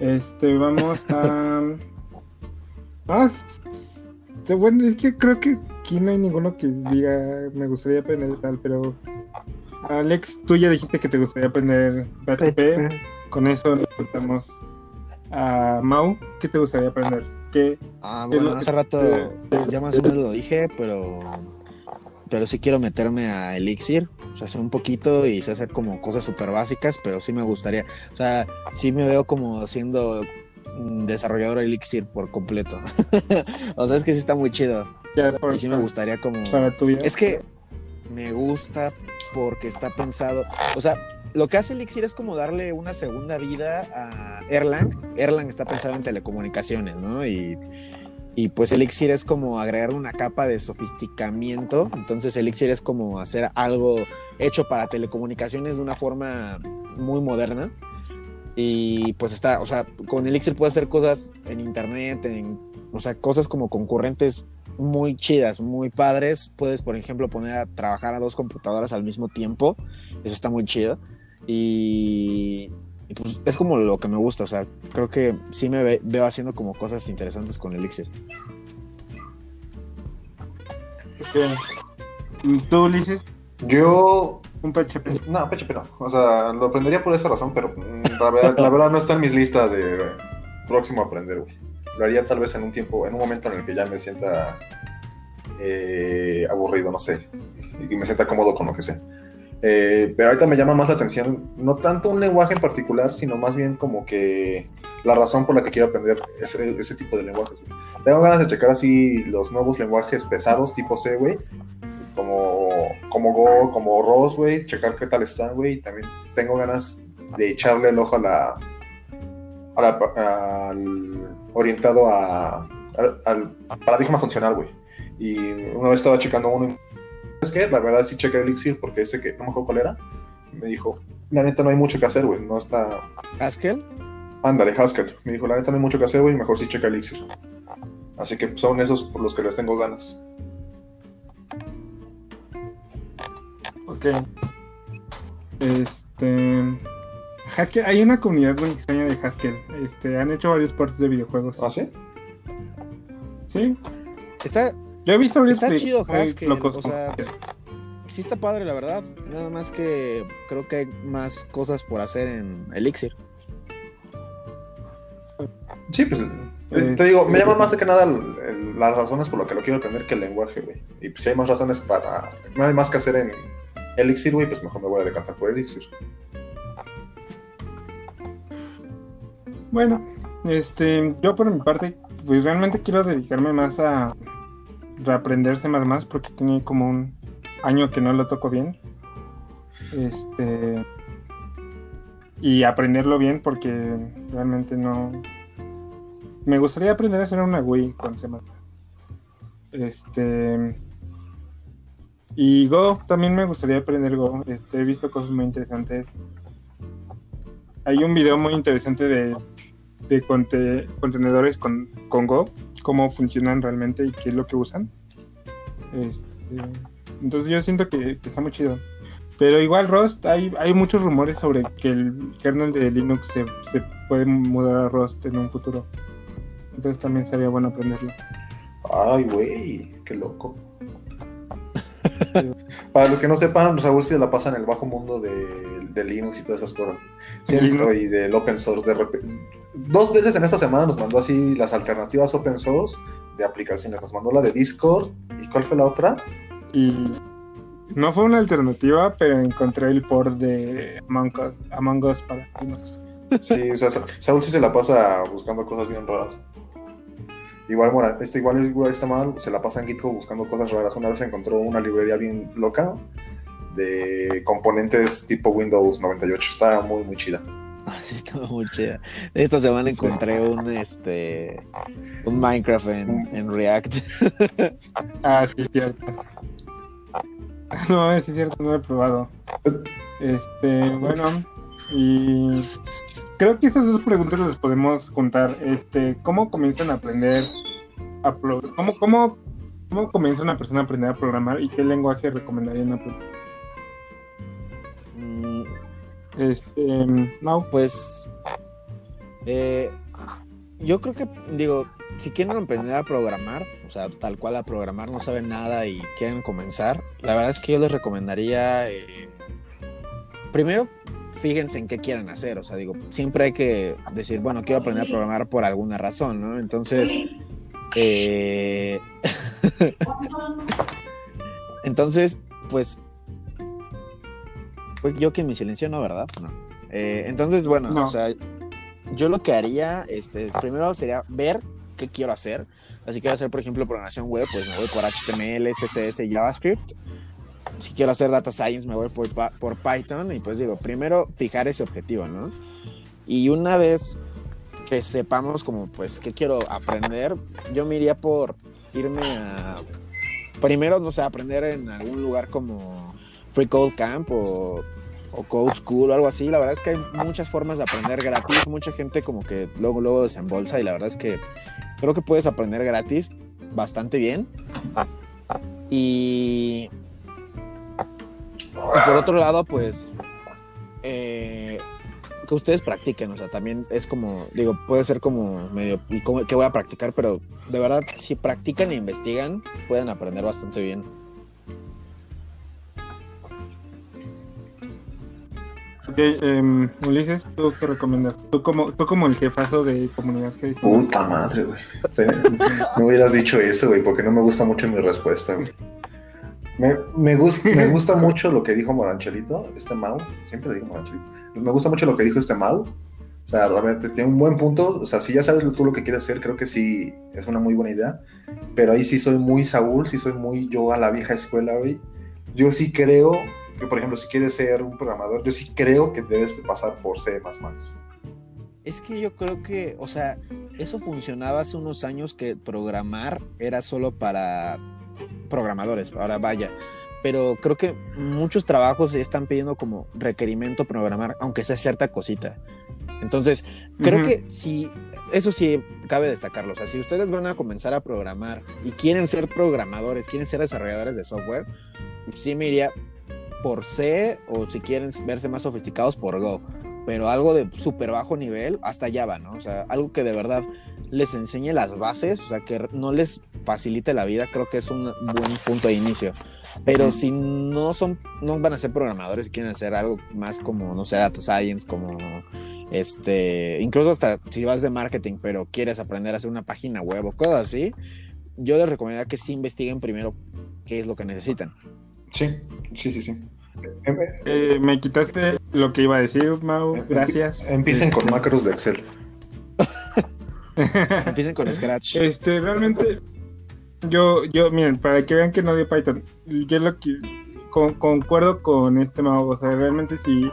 Este, vamos a. Ah, bueno, es que creo que aquí no hay ninguno que diga me gustaría aprender tal, pero. Alex, tú ya dijiste que te gustaría aprender PHP. Con eso nos pasamos a Mau. ¿Qué te gustaría aprender? ¿Qué? Ah, bueno, que- hace rato ya más o menos lo dije, pero pero sí quiero meterme a Elixir, o sea, hacer un poquito y hacer como cosas súper básicas, pero sí me gustaría, o sea, sí me veo como siendo desarrollador Elixir por completo. o sea, es que sí está muy chido Ya por- y sí me gustaría como... para tu vida. Es que me gusta porque está pensado, o sea, lo que hace Elixir es como darle una segunda vida a Erlang. Erlang está pensado en telecomunicaciones, ¿no? Y, y pues Elixir es como agregar una capa de sofisticamiento. Entonces Elixir es como hacer algo hecho para telecomunicaciones de una forma muy moderna. Y pues está, o sea, con Elixir puedes hacer cosas en internet, o sea, cosas como concurrentes muy chidas, muy padres. Puedes, por ejemplo, poner a trabajar a dos computadoras al mismo tiempo. Eso está muy chido. Y, y, pues es como lo que me gusta. O sea, creo que sí me ve- veo haciendo como cosas interesantes con Elixir. Sí. ¿Y ¿Tú, Ulises? Yo Un PHP. No, PHP no. O sea, lo aprendería por esa razón, pero mm, la verdad, la verdad no está en mis listas de próximo a aprender, güey. Lo haría tal vez en un tiempo, en un momento en el que ya me sienta eh, aburrido, no sé. Y me sienta cómodo con lo que sé. Eh, pero ahorita me llama más la atención, no tanto un lenguaje en particular, sino más bien como que la razón por la que quiero aprender ese, ese tipo de lenguajes. Tengo ganas de checar así los nuevos lenguajes pesados tipo C, güey como, como Go, como Rose, güey, checar qué tal están, güey. También tengo ganas de echarle el ojo a la. a la- orientado a, al, al paradigma funcional, güey. Y una vez estaba checando uno. Es que la verdad sí chequé Elixir porque ese que no me acuerdo cuál era. Me dijo, la neta no hay mucho que hacer, güey. No está. Haskell, Ándale, Haskell. Me dijo, la neta no hay mucho que hacer, güey. Mejor sí checa Elixir. Así que son esos por los que les tengo ganas. Ok. Este. Haskell, hay una comunidad muy extraña de Haskell. Este, han hecho varios ports de videojuegos. ¿Ah, sí? Sí. Está, Yo he visto Está chido Haskell, o sea, sí está padre, la verdad. Nada más que creo que hay más cosas por hacer en Elixir. Sí, pues. Eh, te digo, me llama más de que nada el- el- las razones por lo que lo quiero aprender que el lenguaje, güey. Y pues si hay más razones para. No hay más que hacer en Elixir, güey, pues mejor me voy a decantar por Elixir. Bueno, este, yo por mi parte, pues realmente quiero dedicarme más a reaprender C++ porque tiene como un año que no lo toco bien. Este, y aprenderlo bien porque realmente no. Me gustaría aprender a hacer una Wii con C++. Este. Y Go, también me gustaría aprender Go. Este, he visto cosas muy interesantes. Hay un video muy interesante de de conte- contenedores con, con Go, cómo funcionan realmente y qué es lo que usan. Este, entonces yo siento que, que está muy chido. Pero igual Rust, hay, hay muchos rumores sobre que el kernel de Linux se, se puede mudar a Rust en un futuro. Entonces también sería bueno aprenderlo. Ay, güey, qué loco. Para los que no sepan, Raúl se la pasa en el bajo mundo de, de Linux y todas esas cosas. Siempre, y del open source. De repente, dos veces en esta semana nos mandó así las alternativas open source de aplicaciones. Nos mandó la de Discord. ¿Y cuál fue la otra? Y no fue una alternativa, pero encontré el port de Among Us, Among Us para Linux. Sí, o sea, Sa- Saúl sí se la pasa buscando cosas bien raras. Igual, Mora, esto igual, igual está mal, se la pasa en GitHub buscando cosas raras. Una vez encontró una librería bien loca de componentes tipo Windows 98. Está muy, muy chida. Así estaba muy chida. Esta semana encontré un este un Minecraft en, en React. Ah, sí, es cierto. No, es cierto, no lo he probado. Este, bueno, y creo que esas dos preguntas las podemos juntar. Este, ¿cómo comienzan a aprender a cómo, cómo, cómo comienza una persona a aprender a programar y qué lenguaje recomendarían aprender? Este, no, Pues eh, yo creo que digo, si quieren aprender a programar, o sea, tal cual a programar, no saben nada y quieren comenzar, la verdad es que yo les recomendaría eh, primero fíjense en qué quieren hacer, o sea, digo, siempre hay que decir, bueno, quiero aprender a programar por alguna razón, ¿no? Entonces, eh, entonces, pues, fue yo quien me silenció, ¿no? ¿Verdad? No. Eh, entonces, bueno, No. o sea, yo lo que haría, este, primero sería ver qué quiero hacer. Así quiero hacer, por ejemplo, programación web, pues me voy por HTML, CSS, JavaScript. Si quiero hacer data science, me voy por, por Python. Y pues digo, primero fijar ese objetivo, ¿no? Y una vez que sepamos como, pues, qué quiero aprender, yo me iría por irme a, primero, no sé, aprender en algún lugar como Free Code Camp o, o Code School o algo así. La verdad es que hay muchas formas de aprender gratis. Mucha gente como que luego, luego desembolsa y la verdad es que creo que puedes aprender gratis bastante bien. Y, y por otro lado, pues eh, que ustedes practiquen, o sea, también es como, digo, puede ser como medio, ¿y cómo, qué voy a practicar? Pero de verdad, si practican e investigan, pueden aprender bastante bien. Ok, em, Ulises, ¿tú qué recomiendas? Tú como, tú como el jefazo de comunidad que. Puta madre, güey. Me hubieras dicho eso, güey, porque no me gusta mucho mi respuesta, güey. Me, me, gus- me gusta mucho lo que dijo Moranchelito, este Mau, siempre digo Moranchelito. Me gusta mucho lo que dijo este Mau. O sea, realmente tiene un buen punto. O sea, si ya sabes tú lo que quieres hacer, creo que sí es una muy buena idea. Pero ahí sí soy muy Saúl, sí soy muy yo a la vieja escuela, güey. Yo sí creo que, por ejemplo, si quieres ser un programador, yo sí creo que debes de pasar por C++. Es que yo creo que, o sea, eso funcionaba hace unos años que programar era solo para programadores, ahora vaya. Pero creo que muchos trabajos están pidiendo como requerimiento programar, aunque sea cierta cosita. Entonces, creo que si, eso sí cabe destacarlo, o sea, si ustedes van a comenzar a programar y quieren ser programadores, quieren ser desarrolladores de software, sí me iría por C o si quieren verse más sofisticados por Go. Pero algo de súper bajo nivel hasta Java, ¿no? O sea, algo que de verdad les enseñe las bases, o sea, que no les facilite la vida, creo que es un buen punto de inicio. Pero si no son, no van a ser programadores y quieren hacer algo más como, no sé, data science, como este, incluso hasta si vas de marketing, pero quieres aprender a hacer una página web o cosas así, yo les recomendaría que sí investiguen primero qué es lo que necesitan. Sí, sí, sí, sí. Eh, me quitaste lo que iba a decir, Mau. Gracias. Empiecen con Este, macros de Excel. Empiecen con Scratch. Este, realmente, yo, yo, miren, para que vean que no de Python, yo lo que con- concuerdo con este Mau, o sea, realmente si,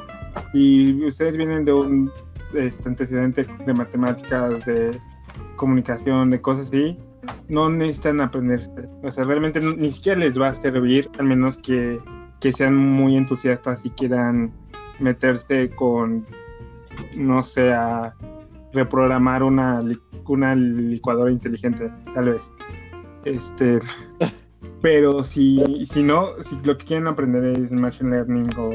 si ustedes vienen de un este, antecedente de matemáticas, de comunicación, de cosas así, no necesitan aprenderse. O sea, realmente ni siquiera les va a servir, al menos que, que sean muy entusiastas y quieran meterse con, no sé, a reprogramar una, una licuadora inteligente, tal vez. Este, pero si, si no, si lo que quieren aprender es machine learning o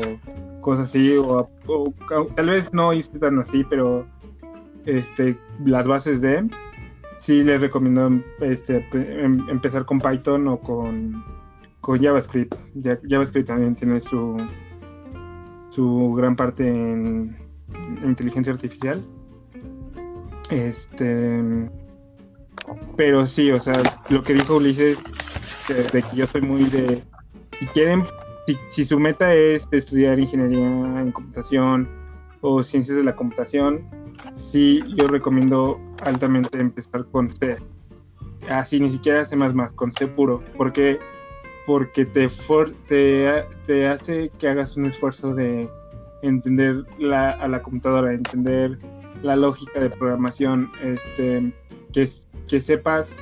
cosas así, o, o- tal vez no irse tan así, pero este, las bases de, sí les recomiendo este, em- empezar con Python o con, JavaScript. JavaScript también tiene su, su gran parte en inteligencia artificial. Este. Pero sí, o sea, lo que dijo Ulises, que, de que yo soy muy de. Si quieren, si, si su meta es estudiar ingeniería en computación o ciencias de la computación, sí, yo recomiendo altamente empezar con C. Así, ni siquiera C, con C puro. porque Porque te, for- te, te hace que hagas un esfuerzo de entender la, a la computadora, entender la lógica de programación, este, que, que sepas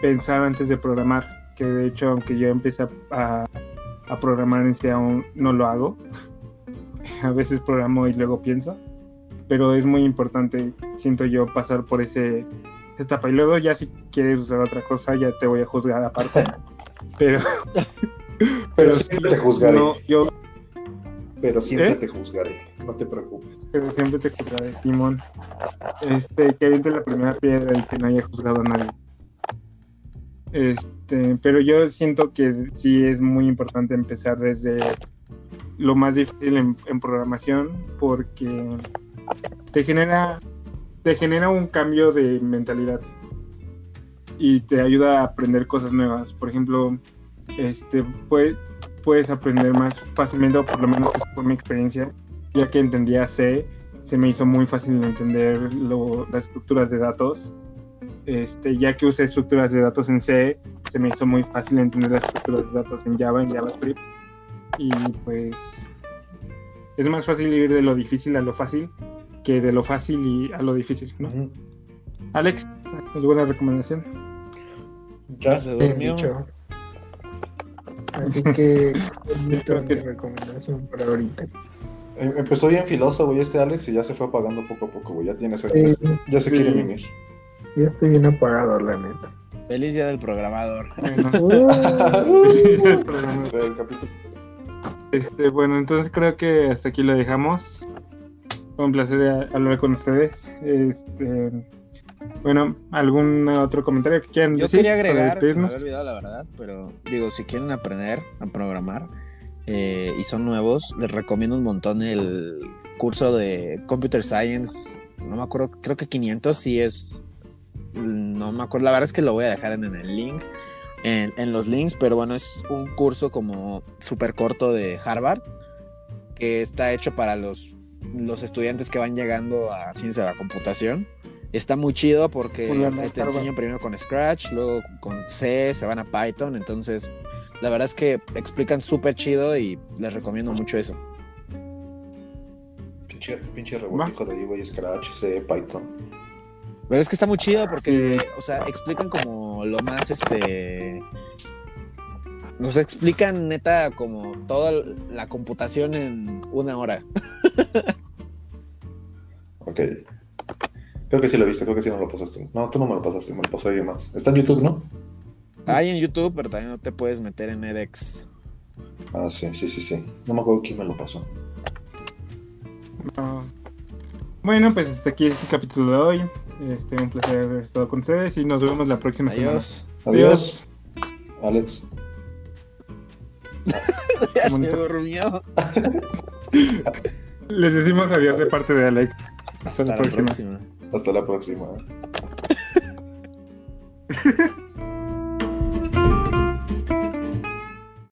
pensar antes de programar, que de hecho aunque yo empecé a, a programar en C aún no lo hago, a veces programo y luego pienso, pero es muy importante, siento yo, pasar por ese etapa y luego ya si quieres usar otra cosa ya te voy a juzgar aparte, pero, Pero siempre te juzgaré. no, yo Pero siempre ¿Eh? te juzgaré. No te preocupes. pero siempre te juzgaré, Timón. Este, que aviente la primera piedra y que no haya juzgado a nadie. Este, pero yo siento que sí es muy importante empezar desde lo más difícil en, en programación porque te genera, te genera un cambio de mentalidad y te ayuda a aprender cosas nuevas. Por ejemplo, este, puede- puedes aprender más fácilmente, o por lo menos esa fue mi experiencia, ya que entendía C, se me hizo muy fácil entender lo- las estructuras de datos. Este, ya que usé estructuras de datos en C, se me hizo muy fácil entender las estructuras de datos en Java, en JavaScript. Y pues es más fácil ir de lo difícil a lo fácil que de lo fácil y a lo difícil, ¿no? Ujú. Alex, ¿alguna recomendación? Ya. Se durmió. dicho. Así que creo recomendación para ahorita. Em- Empezó bien filoso, güey, este Alex, y ya se fue apagando poco a poco, güey. Ya tiene Sí, sueño. Ya se Sí. quiere mimir. ya estoy bien apagado, la neta. Feliz día del programador. Bueno, el programa. El capítulo. Este, bueno, entonces creo que hasta aquí lo dejamos. Un placer hablar con ustedes. Este, bueno, ¿algún otro comentario que quieran Yo decir quería para agregar, se me había olvidado la verdad, pero digo, si quieren aprender a programar eh, y son nuevos, les recomiendo un montón el curso de Computer Science. No me acuerdo, creo que 500 sí es. No me acuerdo, la verdad es que lo voy a dejar en, en el link, en, en los links, pero bueno, es un curso como súper corto de Harvard que está hecho para los, los estudiantes que van llegando a ciencia de la computación. Está muy chido porque se te enseñan primero con Scratch, luego con C, se van a Python, entonces la verdad es que explican súper chido y les recomiendo mucho eso. Pinche, pinche revoltijo de güey, Scratch, C, Python. Pero es que está muy chido porque, o sea, explican como lo más, este... Nos explican neta como toda la computación en una hora. ok. Creo que sí lo viste, creo que sí no lo pasaste. No, tú no me lo pasaste, me lo pasó alguien más. Está en YouTube, ¿no? Hay en YouTube, pero también no te puedes meter en edX. Ah, sí, sí, sí, sí. No me acuerdo quién me lo pasó. Bueno, pues hasta aquí es el capítulo de hoy. Este, un placer haber estado con ustedes y nos vemos la próxima Adiós. Adiós. Alex. ya se durmió. Les decimos adiós de parte de Alex. Hasta, la, próxima. Hasta la próxima.